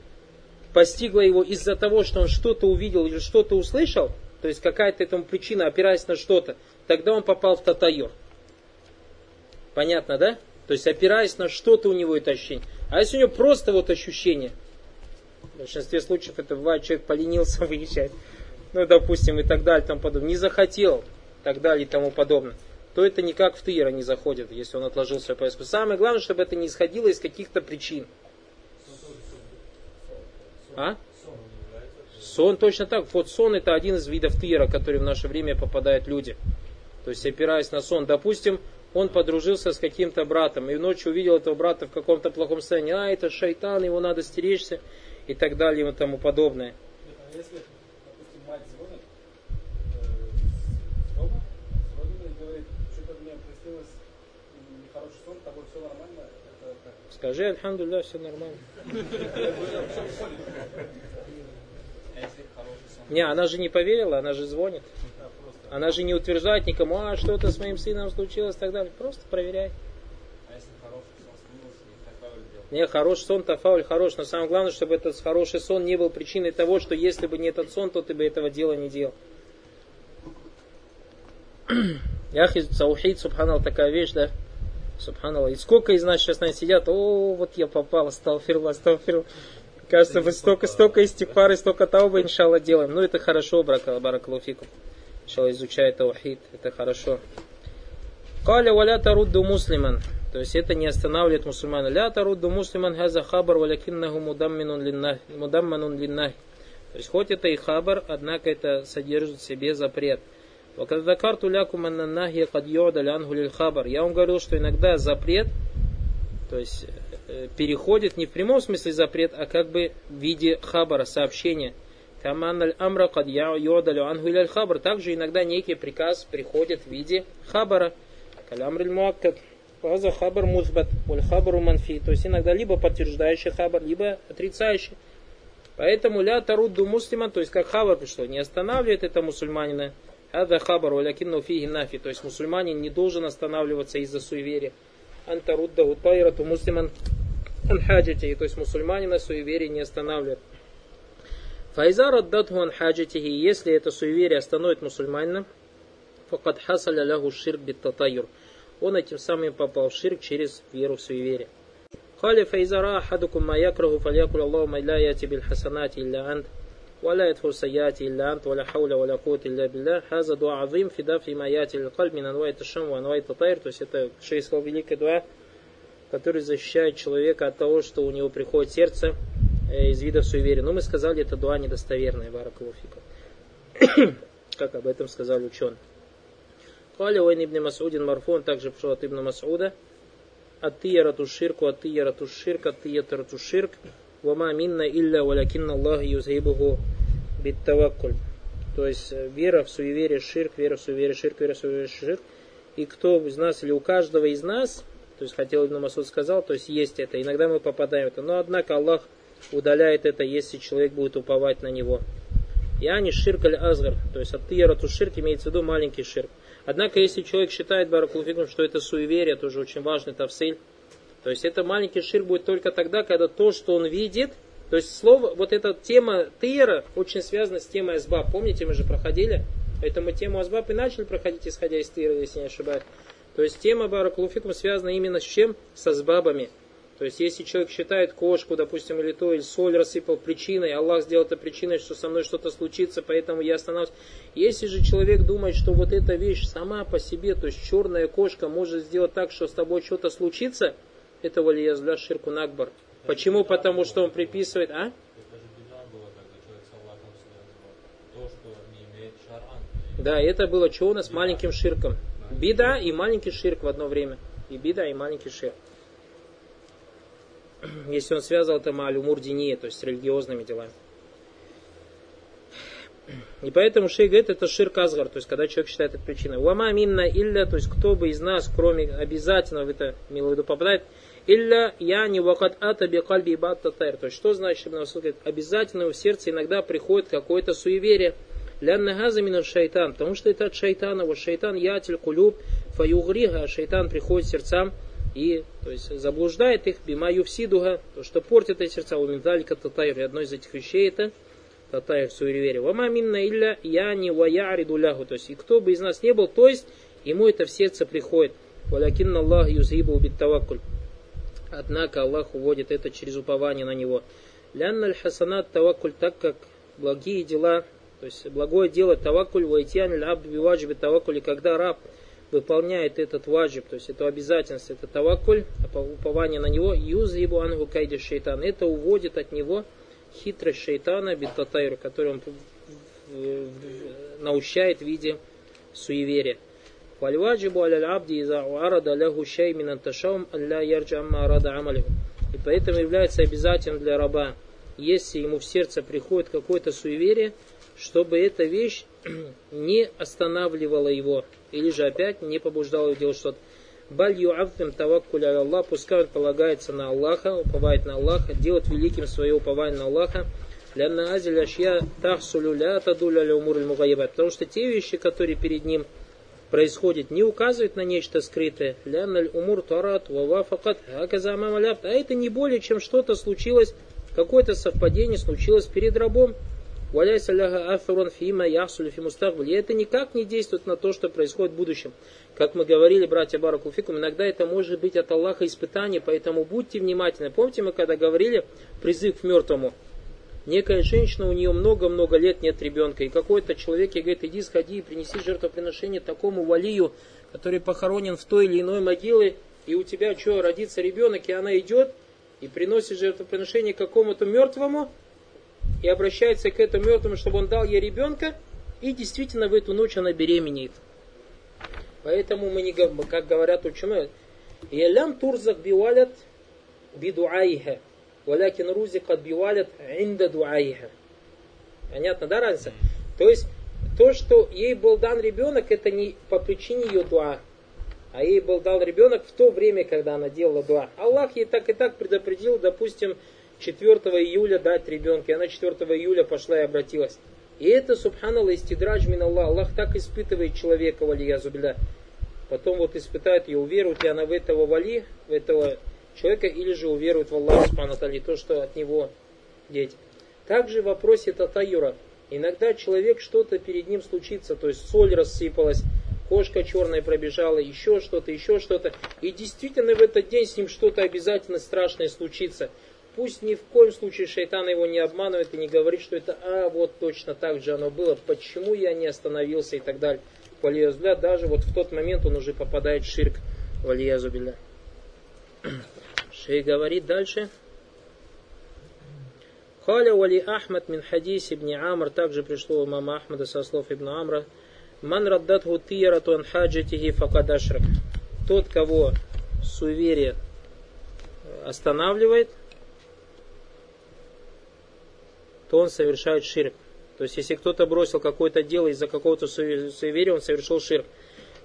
постигло его из-за того, что он что-то увидел или что-то услышал, то есть какая-то этому причина, опираясь на что-то, тогда он попал в татайор. Понятно, да? То есть опираясь на что-то у него это ощущение. А если у него просто вот ощущение, в большинстве случаев это бывает, человек поленился выезжать, ну, допустим, и так далее, тому подобное, не захотел, так далее и тому подобное, то это никак в тыра не заходит, если он отложил свою поездку. Самое главное, чтобы это не исходило из каких-то причин. А? Сон точно так. Вот сон это один из видов тыра, который в наше время попадают люди. То есть опираясь на сон. Допустим, он подружился с каким-то братом и ночью увидел этого брата в каком-то плохом состоянии. А, это шайтан, его надо стеречься и так далее и тому подобное. А если мать звонит э, дома, звонит и говорит, что-то мне приснилось нехороший сон, тобой все нормально, это как? Скажи, альхамдулillah, все нормально. Не, она же не поверила, она же звонит. Она же не утверждает никому, а что-то с моим сыном случилось и так далее. Просто проверяй. Не, хороший сон, тафауль хорош, но самое главное, чтобы этот хороший сон не был причиной того, что если бы не этот сон, то ты бы этого дела не делал. Яхи Саухид, субханал, такая вещь, да? Субханаллах. И сколько из нас сейчас, наверное, сидят, о, вот я попал, сталфирла, сталфирла. Кажется, вы столько, столько истихфары, столько тауба, иншалла, делаем. Ну, это хорошо, брака, баракалуфикум. Иншалла, изучает таухид, это хорошо. Каля валя тарудду муслиман. То есть это не останавливает мусульмана. Ля тарудду муслиман хаза хабар валякиннаху. Мудамманун линнах. То есть хоть это и хабар, однако это содержит в себе запрет. Я вам говорил, что иногда запрет, то есть э, переходит не в прямом смысле запрет, а как бы в виде хабара, сообщения. Также иногда некий приказ приходит в виде хабара. Фаза хабар музбат, валь хабару манфи. То есть иногда либо подтверждающий хабар, либо отрицающий. Поэтому ля тарудду муслима, то есть как хабар пришло, не останавливает это мусульманина. Ада хабар валякинну фиги нафи. То есть мусульманин не должен останавливаться из-за суеверия. Антарудда утайрату муслиман анхаджати. То есть мусульманина суеверие не останавливает. Файзар аддатху анхаджатихи. Если это суеверие остановит мусульманина, факад хасаля лягу ширк биттатайюр. Он этим самым попал в ширк через веру в суеверие. Хали файзара ахадукум маякраху фалякуля Аллаху майля яти хасанати илля ант. ولا يدفع السيئات إلا أنت ولا حول ولا قوة إلا بالله هذا دعاء عظيم في دفع ما يأتي للقلب من أنواع التشم وأنواع التطير то есть это шейх сказал великая дуа который защищает человека от того что у него приходит сердце э, из видов суеверия но мы сказали это дуа недостоверная баракулуфика как об этом сказали ученые قال وين ابن مسعود مرفون также пришел от ибн Мас'уда аттиярату ширку, аттиярату ширк, аттиярату ширк, вама минна илля валякинна Аллах юзгибуху биттаваккуль. То есть э, вера в суеверие ширк, вера в суеверие ширк, вера в суеверие ширк. И кто из нас или у каждого из нас, то есть хотел Ибн Масуд сказал, то есть есть это. Иногда мы попадаем в это. Но однако Аллах удаляет это, если человек будет уповать на него. Я не ширк аль азгар, то есть аттиярату ширк имеется в виду маленький ширк. Однако, если человек считает, Баракулуфикум, что это суеверие, тоже очень важный тавсиль, то есть это маленький ширк будет только тогда, когда то, что он видит, то есть слово, вот эта тема тыра очень связана с темой асбаб. Помните, мы же проходили? Это мы тему асбаб и начали проходить, исходя из тыра, если не ошибаюсь. То есть тема Баракулуфикум связана именно с чем? С асбабами. То есть, если человек считает кошку, допустим, или то, или соль рассыпал причиной, Аллах сделал это причиной, что со мной что-то случится, поэтому я останавливаюсь. Если же человек думает, что вот эта вещь сама по себе, то есть черная кошка может сделать так, что с тобой что-то случится, это валиязля ширку накбар. Почему? Потому что он приписывает, а? Да, это было что у нас? Маленьким ширком. Бида и маленький ширк в одно время. И бида, и маленький ширк. Если он связывал это малюмур диния, то есть с религиозными делами. И поэтому шейх говорит, это ширк азгар, то есть когда человек считает это причиной. Уама минна илля, то есть кто бы из нас, кроме обязательно в это имел в виду попадает, илля я не вакат ата би кальби батта тайр. То есть что значит, говорит, обязательно в сердце иногда приходит какое-то суеверие. Лянна газа шайтан, потому что это от шайтана, вот шайтан ятель кулюб фаюгрига, а шайтан приходит сердцам и то есть, заблуждает их, бима юфсидуга, то, что портит эти сердца, у миндалика татайр, и одно из этих вещей это татайр суеверие. Вама минна илля яни ва яриду лягу, то есть, и кто бы из нас не был, то есть, ему это в сердце приходит. Валякинна Аллах юзгибу биттавакуль. Однако Аллах уводит это через упование на него. Лянна хасанат тавакуль, так как благие дела, то есть благое дело тавакуль, вайтьян лабд биваджиби тавакуль, и когда раб выполняет этот ваджиб, то есть это обязательность, это тавакуль, упование на него, юзлибу ангу кайди шейтан. Это уводит от него хитрость шейтана биттатайр, который он наущает в виде суеверия. Фальваджибу аля абди иза арада лягу шей минан ташаум алля ярджа амалиху. И поэтому является обязательным для раба, если ему в сердце приходит какое-то суеверие, чтобы эта вещь не останавливала его, или же опять не побуждала его делать что-то. Баль ю'аввим таваккуля Аллах, пускай он полагается на Аллаха, уповает на Аллаха, делает великим свое упование на Аллаха. Лянна азиль ашья тахсулю ля тадуля. Потому что те вещи, которые перед ним происходят, не указывают на нечто скрытое. Лянналь умур тарат вавафакат аказамам А это не более, чем что-то случилось, какое-то совпадение случилось перед рабом. Валяйся ляга афрон фима ясулю фимустагбаль. И это никак не действует на то, что происходит в будущем. Как мы говорили, братья Баракуфикум, иногда это может быть от Аллаха испытание, поэтому будьте внимательны. Помните, мы когда говорили призыв к мертвому? Некая женщина, у нее много-много лет нет ребенка, и какой-то человек ей говорит, иди сходи и принеси жертвоприношение такому валию, который похоронен в той или иной могиле, и у тебя что, родится ребенок, и она идет и приносит жертвоприношение какому-то мертвому, и обращается к этому мертвому, чтобы он дал ей ребенка, и действительно в эту ночь она беременеет. Поэтому мы не, как говорят ученые, «Ялям турзак биwалят бидуайха». Валякин рузик отбивалят инда дуаиха. Понятно, да, разница? То есть, то, что ей был дан ребенок, это не по причине ее дуа, а ей был дан ребенок в то время, когда она делала дуа. Аллах ей так и так предопределил, допустим, 4 июля дать ребенка, и она 4 июля пошла и обратилась. И это, субханалла, истидрадж мин Аллах. Аллах так испытывает человека, валия зубля. Потом вот испытает ее, уверует ли она в этого вали, в этого человека, или же уверует в Аллаха Субхану не то, что от него дети. Также в вопросе татаюра. Иногда человек что-то перед ним случится, то есть соль рассыпалась, кошка черная пробежала, еще что-то, еще что-то. И действительно в этот день с ним что-то обязательно страшное случится. Пусть ни в коем случае шайтан его не обманывает и не говорит, что это, а, вот точно так же оно было, почему я не остановился и так далее. Валиязбля, даже вот в тот момент он уже попадает в ширк. Валиязубилля. Шей говорит дальше. Халя вали Ахмад мин хадис ибн Амр, также пришло у мама Ахмада со слов ибн Амра. Ман раддат гутиярат ан хаджатихи факадашрак. Тот, кого суеверие останавливает, то он совершает ширк. То есть, если кто-то бросил какое-то дело из-за какого-то суеверия, он совершил ширк.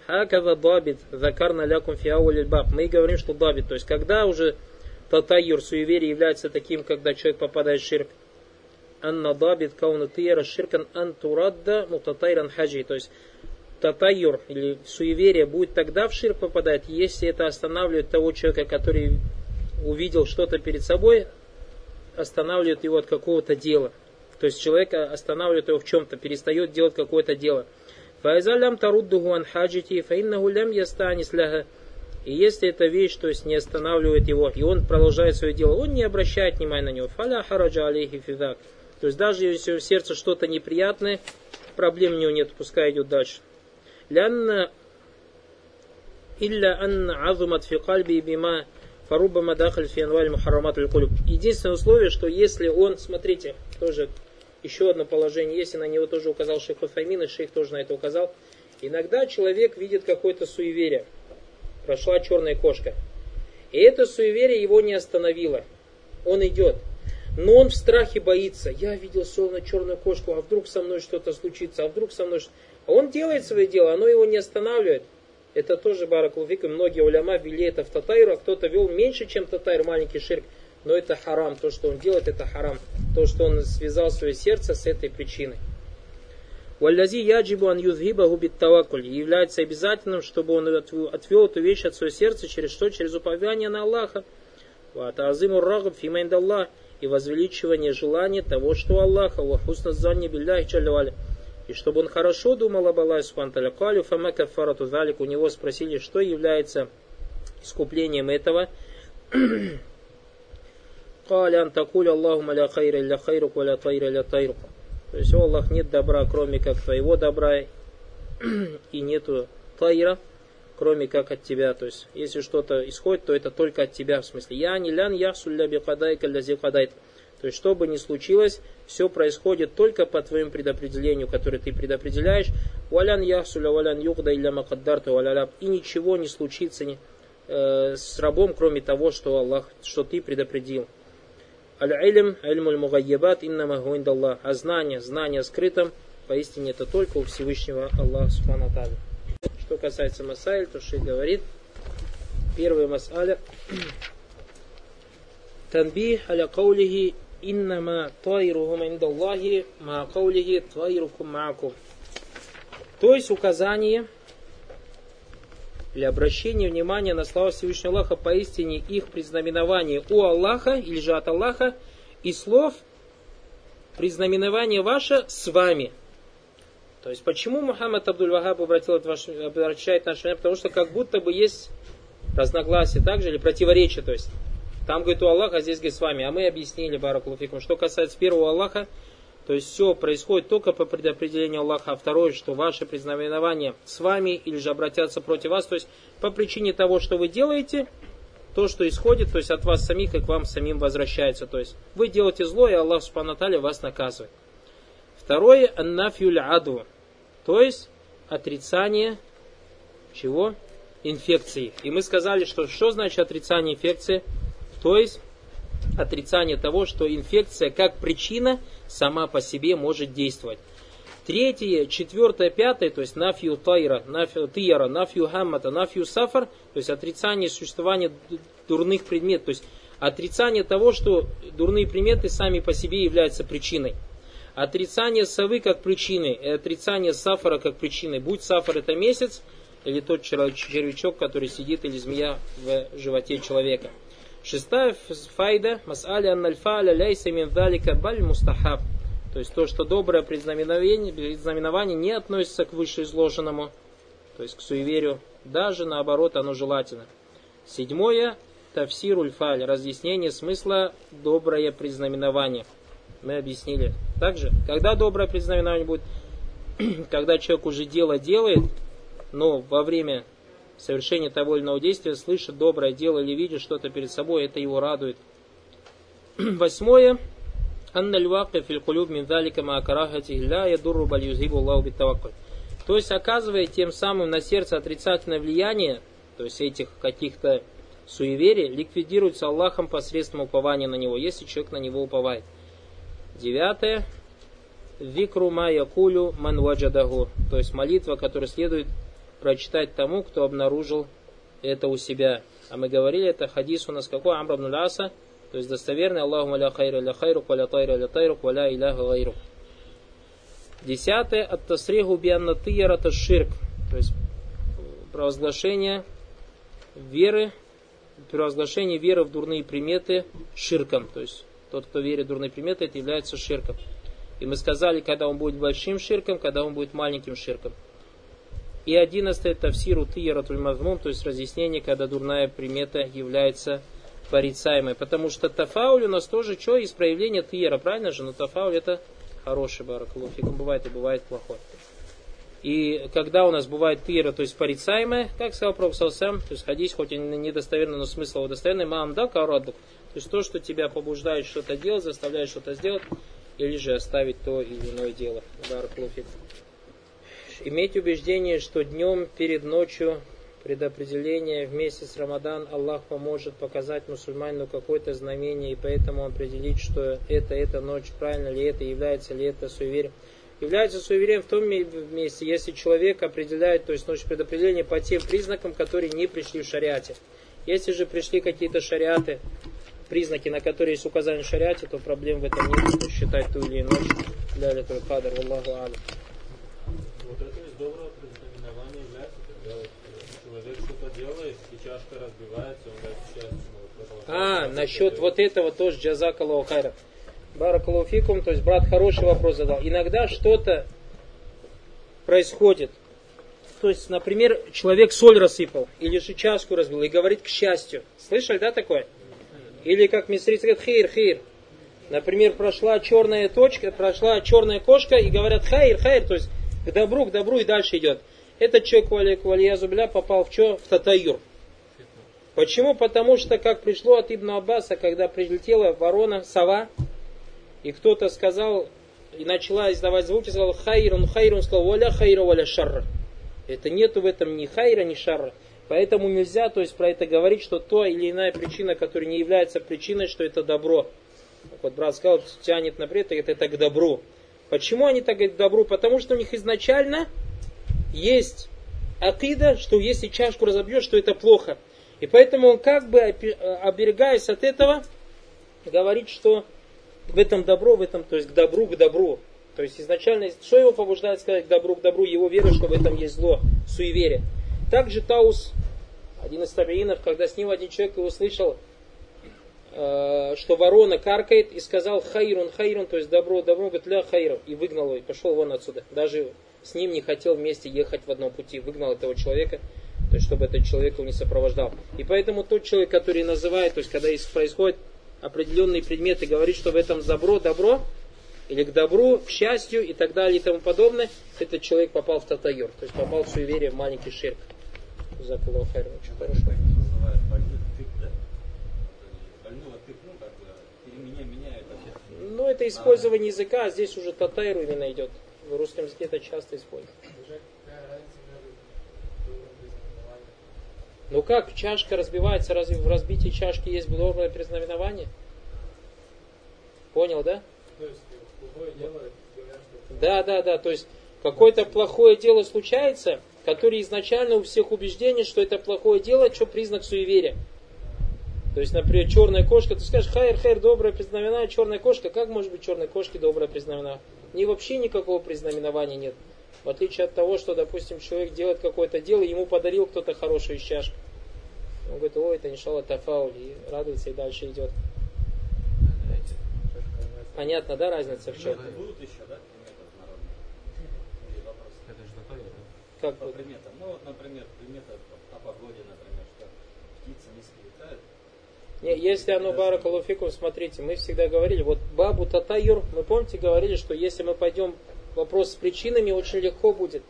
Хакава дабит, закарна лякум фиауль Мы говорим, что дабит. То есть, когда уже татайюр, суеверие является таким, когда человек попадает в ширк. Анна дабит кауна тияра ширкан антурадда мутатайран хаджи. То есть, татайюр или суеверие будет тогда в ширк попадать, если это останавливает того человека, который увидел что-то перед собой, останавливает его от какого-то дела. То есть человека останавливает его в чем-то, перестает делать какое-то дело. فإذا لم ترده عن حاجته فإنه لم يستانس لها и если эта вещь, то есть не останавливает его, и он продолжает свое дело, он не обращает внимания на него. Фаля хараджа алейхи фидак. То есть даже если в сердце что-то неприятное, проблем у него нет, пускай идет дальше. Лянна илля анна азумат фи кальби бима фаруба мадахаль фи анваль мухарамат Единственное условие, что если он, смотрите, тоже еще одно положение есть, и на него тоже указал шейх Файмин, и шейх тоже на это указал. Иногда человек видит какое-то суеверие. Прошла черная кошка. И это суеверие его не остановило. Он идет. Но он в страхе боится. Я видел словно черную кошку, а вдруг со мной что-то случится, а вдруг со мной что А он делает свое дело, оно его не останавливает. Это тоже Баракулфик, и многие уляма ввели это в Татайру, а кто-то вел меньше, чем Татайр, маленький ширк но это харам. То, что он делает, это харам. То, что он связал свое сердце с этой причиной. Валязи яджибу ан юзгибаху бит тавакуль. Является обязательным, чтобы он отвел эту вещь от своего сердца, через что? Через упование на Аллаха. Ватазиму рагаб фимайндаллах. И возвеличивание желания того, что Аллаха. Вахусна занни билляхи чаляваля. И чтобы он хорошо думал об Аллахе Субхану Калю, Фамека Фарату Залик, у него спросили, что является искуплением этого. Калян такуля Аллаху маля хайра ля хайрук, валя тайра ля тайрук. То есть, о Аллах, нет добра, кроме как твоего добра, и нету тайра, кроме как от тебя. То есть, если что-то исходит, то это только от тебя, в смысле, я не лян яхсулля бикадай каллязи кадайт. То есть, что бы ни случилось, все происходит только по твоему предопределению, которое ты предопределяешь. Валян яхсуля валян югда илля макаддарту валяляб. И ничего не случится не, э, с рабом, кроме того, что Аллах, что ты предопределил. Аль-илм, ильмуль мугайябат, иннама гуиндаллах. А знание, знание скрытым, поистине это только у Всевышнего Аллаха Субхану Что касается масайль, то Шейх говорит, первая масаля, танби аля каулихи иннама тайрухум индаллахи ма каулихи тайрукум маакум. То есть указание или обращение внимания на слова Всевышнего Аллаха поистине их признаменование у Аллаха или же от Аллаха и слов признаменование ваше с вами. То есть почему Мухаммад Абдуль Вахаб обратил это ваше, обращает наше внимание? Потому что как будто бы есть разногласия также или противоречия. То есть там говорит у Аллаха, а здесь говорит с вами. А мы объяснили, Баракулуфикум, что касается первого Аллаха, то есть все происходит только по предопределению Аллаха. А второе, что ваше признаменование с вами или же обратятся против вас. То есть по причине того, что вы делаете, то, что исходит, то есть от вас самих, как вам самим возвращается. То есть вы делаете зло, и Аллах Субхану вас наказывает. Второе, аннафюль аду, то есть отрицание чего? Инфекции. И мы сказали, что что значит отрицание инфекции? То есть отрицание того, что инфекция как причина сама по себе может действовать. Третье, четвертое, пятое, то есть нафью тайра, нафью тияра, нафью хаммата, нафью сафар, то есть отрицание существования дурных предметов, то есть отрицание того, что дурные предметы сами по себе являются причиной. Отрицание совы как причины и отрицание сафара как причины. Будь сафар это месяц, или тот червячок, который сидит, или змея в животе человека. Шестая файда, мас'аля аннальфа'ля ляйса мин далика баль мустахаб. То есть то, что доброе предзнаменование, предзнаменование не относится к вышеизложенному, то есть к суеверию, даже наоборот оно желательно. Седьмое, тавсируль фаль, разъяснение смысла доброе предзнаменование. Мы объяснили. Также, когда доброе предзнаменование будет, когда человек уже дело делает, но во время совершение того или иного действия, слышит доброе дело или видит что-то перед собой, это его радует. Восьмое. Анна львака филь кулюб мин далика ма карахати ля ядурру баль битаваккуль. То есть оказывая тем самым на сердце отрицательное влияние, то есть этих каких-то суеверий, ликвидируется Аллахом посредством упования на него, если человек на него уповает. Девятое. Викру ма якулю ман ваджадаху. То есть молитва, которая следует прочитать тому, кто обнаружил это у себя. А мы говорили, это хадис у нас какой? Амр ибн то есть достоверный Аллаху ля хайра ля хайрук, ва ля тайра ля тайрук, ва ля иляха гайрук. Десятое, от тасриху бианна тыяра ширк, то есть провозглашение веры, провозглашение веры в дурные приметы ширком, то есть тот, кто верит в дурные приметы, это является ширком. И мы сказали, когда он будет большим ширком, когда он будет маленьким ширком. И одиннадцатое тавсиру тыяратуль мазмум, то есть разъяснение, когда дурная примета является порицаемой. Потому что тафауль у нас тоже что из проявления тыера, правильно же? Но тафауль это хороший баракулуфикум, бывает и бывает плохой. И когда у нас бывает тыера, то есть порицаемое, как сказал Пророк сам, то есть ходить хоть и недостоверно, но смысл его достоверный, маам да карадук, то есть то, что тебя побуждает что-то делать, заставляет что-то сделать, или же оставить то или иное дело. Баракулуфикум иметь убеждение, что днем перед ночью предопределение в месяц Рамадан Аллах поможет показать мусульманину какое-то знамение, и поэтому определить, что это, эта ночь, правильно ли это, является ли это суеверием. Является суеверием в том месте, если человек определяет, то есть ночь предопределения по тем признакам, которые не пришли в шариате. Если же пришли какие-то шариаты, признаки, на которые есть указание в шариате, то проблем в этом нет, считать ту или иную ночь. Для этого кадр, Аллаху Аллах. Вот это из доброго предзнаменования является, когда вот что А, насчет вот этого тоже джазак Аллаху хайра. Баракалуфикум, то есть брат хороший вопрос задал. Иногда что-то происходит. То есть, например, человек соль рассыпал, или же чашку разбил, и говорит к счастью. Слышали, да, такое? Или как мистерица говорит, خير، خير. Например, прошла черная точка, прошла черная кошка, и говорят خير، خير, то есть к добру, к добру и дальше идет. Этот человек, والـ، والعياذ بالله, попал в что? В تطير. Почему? Потому что, как пришло от Ибн Аббаса, когда прилетела ворона, сова, и кто-то сказал, и начала издавать звуки, сказал خير، خير, сказал ولا خير، ولا شر. Это нету в этом ни хайра, ни шарра. Поэтому нельзя, то есть про это говорить, что то или иная причина, которая не является причиной, что это добро. Вот брат сказал, тянет на бред, это, это к добру. Почему они так говорят добру? Потому что у них изначально есть акида, что если чашку разобьешь, что это плохо. И поэтому он как бы, оберегаясь от этого, говорит, что в этом добро, в этом, то есть к добру, к добру. То есть изначально, что его побуждает сказать к добру, к добру? Его вера, что в этом есть зло, суеверие. Также Таус, один из табиинов, когда с ним один человек услышал, э, что ворона каркает, и сказал хайрун, хайрун, то есть добро, добро, говорит, ля хайрун, и выгнал его, и пошел вон отсюда. Даже с ним не хотел вместе ехать в одном пути, выгнал этого человека, то есть чтобы этот человек его не сопровождал. И поэтому тот человек, который называет, то есть когда происходит определенные предметы, говорит, что в этом добро, добро, или к добру, к счастью и так далее и тому подобное, этот человек попал в татайор, то есть попал в суеверие в маленький ширк. Хайр, очень хорошо. Ну, это использование языка, а здесь уже татайру именно идет. В русском языке это часто используют. Ну как, чашка разбивается, разве в разбитии чашки есть доброе признаменование? Понял, да? Да, да, да, то есть какое-то плохое дело случается, которое изначально у всех убеждение, что это плохое дело, что признак суеверия. То есть, например, черная кошка, ты скажешь, хайр, хайр, доброе признаменование, черная кошка, как может быть черной кошке доброе признаменование? Ни вообще никакого признаменования нет. В отличие от того, что, допустим, человек делает какое-то дело, ему подарил кто-то хорошую чашку. Он говорит, ой, это иншалла тафауль, и радуется и дальше идет. Понятно, да, разница в чем? Будут еще, да? Как По приметам. Ну, вот, например, приметы о погоде, например, что птицы низко летают. Не, если оно баракалуфикум, смотрите, мы всегда говорили, вот бабу татайюр, мы помните, говорили, что если мы пойдем вопрос с причинами, очень легко будет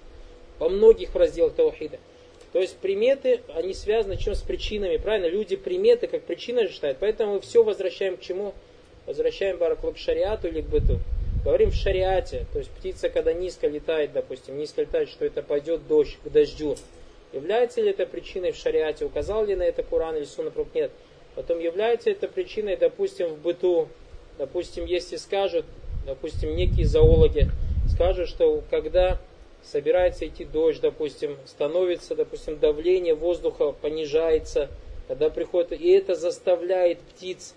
во многих разделах таухида. То есть приметы, они связаны чем с причинами, правильно? Люди приметы как причины считают, поэтому мы все возвращаем к чему? возвращаем бараклу к шариату или к быту. Говорим в шариате, то есть птица, когда низко летает, допустим, низко летает, что это пойдет дождь, к дождю. Является ли это причиной в шариате? Указал ли на это Куран или Сунна Нет. Потом является это причиной, допустим, в быту. Допустим, если скажут, допустим, некие зоологи скажут, что когда собирается идти дождь, допустим, становится, допустим, давление воздуха понижается, когда приходит, и это заставляет птиц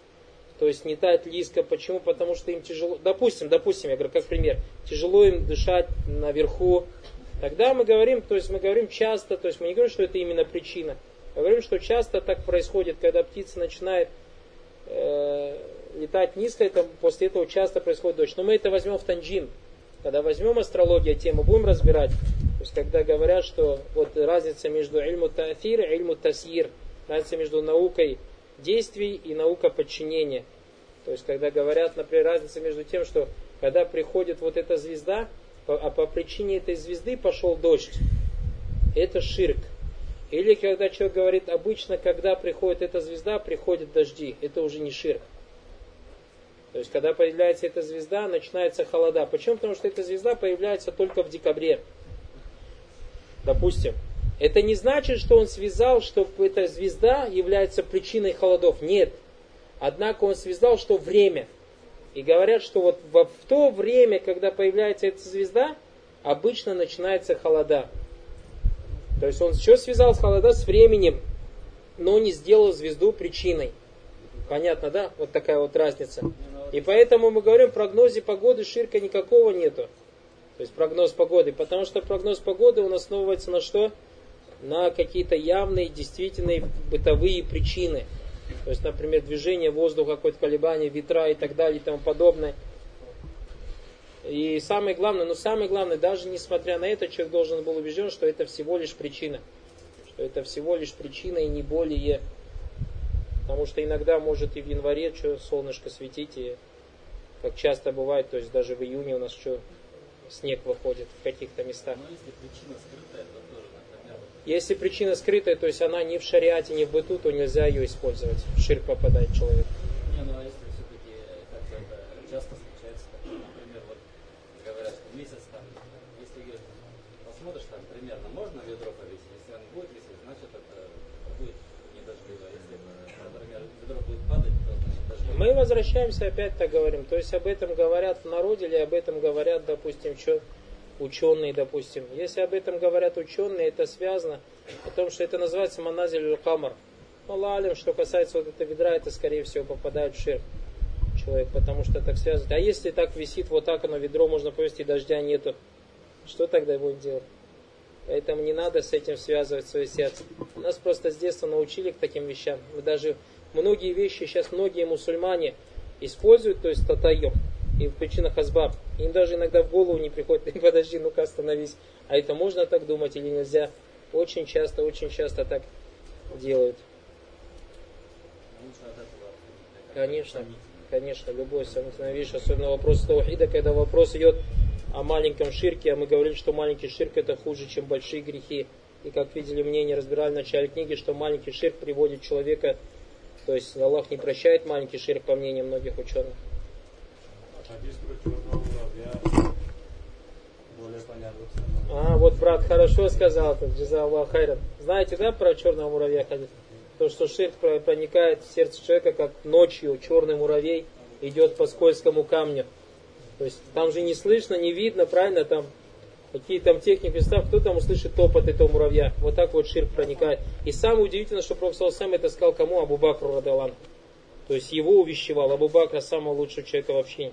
то есть не тает лиска. Почему? Потому что им тяжело, допустим, допустим, я говорю, как пример, тяжело им дышать наверху. Тогда мы говорим, то есть мы говорим часто, то есть мы не говорим, что это именно причина. Говорим, что часто так происходит, когда птица начинает э, летать низко, это, после этого часто происходит дождь. Но мы это возьмем в танджин. Когда возьмем астрологию, тему будем разбирать. То есть когда говорят, что вот разница между ильму та'фир и ильму тасир, разница между наукой действий и наука подчинения. То есть, когда говорят, например, разница между тем, что когда приходит вот эта звезда, а по причине этой звезды пошел дождь, это ширк. Или когда человек говорит, обычно, когда приходит эта звезда, приходят дожди, это уже не ширк. То есть, когда появляется эта звезда, начинается холода. Почему? Потому что эта звезда появляется только в декабре. Допустим. Это не значит, что он связал, что эта звезда является причиной холодов. Нет. Однако он связал, что время. И говорят, что вот в, то время, когда появляется эта звезда, обычно начинается холода. То есть он что связал с холода? С временем, но не сделал звезду причиной. Понятно, да? Вот такая вот разница. И поэтому мы говорим, прогнозе погоды ширка никакого нету. То есть прогноз погоды. Потому что прогноз погоды он основывается на что? на какие-то явные, действительные бытовые причины. То есть, например, движение воздуха, какое-то колебание, ветра и так далее и тому подобное. И самое главное, но самое главное, даже несмотря на это, человек должен был убежден, что это всего лишь причина. Что это всего лишь причина и не более. Потому что иногда может и в январе что солнышко светить, и как часто бывает, то есть даже в июне у нас что снег выходит в каких-то местах. Но если причина скрытая, то если причина скрытая, то есть она не в шариате, не в быту, то нельзя ее использовать. В ширк попадает человек. Не, ну а если все-таки как-то это часто случается, например, вот говорят, что месяц там, если посмотришь там примерно, можно ведро повесить, если он будет висеть, значит это будет не дождливо. Если, например, ведро будет падать, то значит дождливо. Мы возвращаемся, опять так говорим. То есть об этом говорят в народе или об этом говорят, допустим, что ученые, допустим. Если об этом говорят ученые, это связано о том, что это называется маназиль камар. Аллах что касается вот этого ведра, это скорее всего попадает в ширк. человек, потому что так связывает. А если так висит вот так, оно ведро можно повести, дождя нету, что тогда будет делать? Поэтому не надо с этим связывать свое сердце. Нас просто с детства научили к таким вещам. Мы даже многие вещи, сейчас многие мусульмане используют, то есть татайом, и в причинах азбаб. Им даже иногда в голову не приходит, подожди, ну-ка остановись. А это можно так думать или нельзя? Очень часто, очень часто так делают. Конечно, конечно, любой сомнительная вещь, особенно вопрос таухида, когда вопрос идет о маленьком ширке, а мы говорили, что маленький ширк это хуже, чем большие грехи. И как видели мнение, разбирали в начале книги, что маленький ширк приводит человека, то есть Аллах не прощает маленький ширк, по мнению многих ученых. А, вот брат хорошо сказал, тут Джазаллах Хайрат. Знаете, да, про черного муравья ходит? То, что ширк проникает в сердце человека, как ночью черный муравей идет по скользкому камню. То есть там же не слышно, не видно, правильно, там какие там техники, представь, кто там услышит топот этого муравья. Вот так вот ширк проникает. И самое удивительное, что Пророк сам это сказал кому? Абу Бакру Радалан. То есть его увещевал. Абу Бакра самого лучшего человека в общине.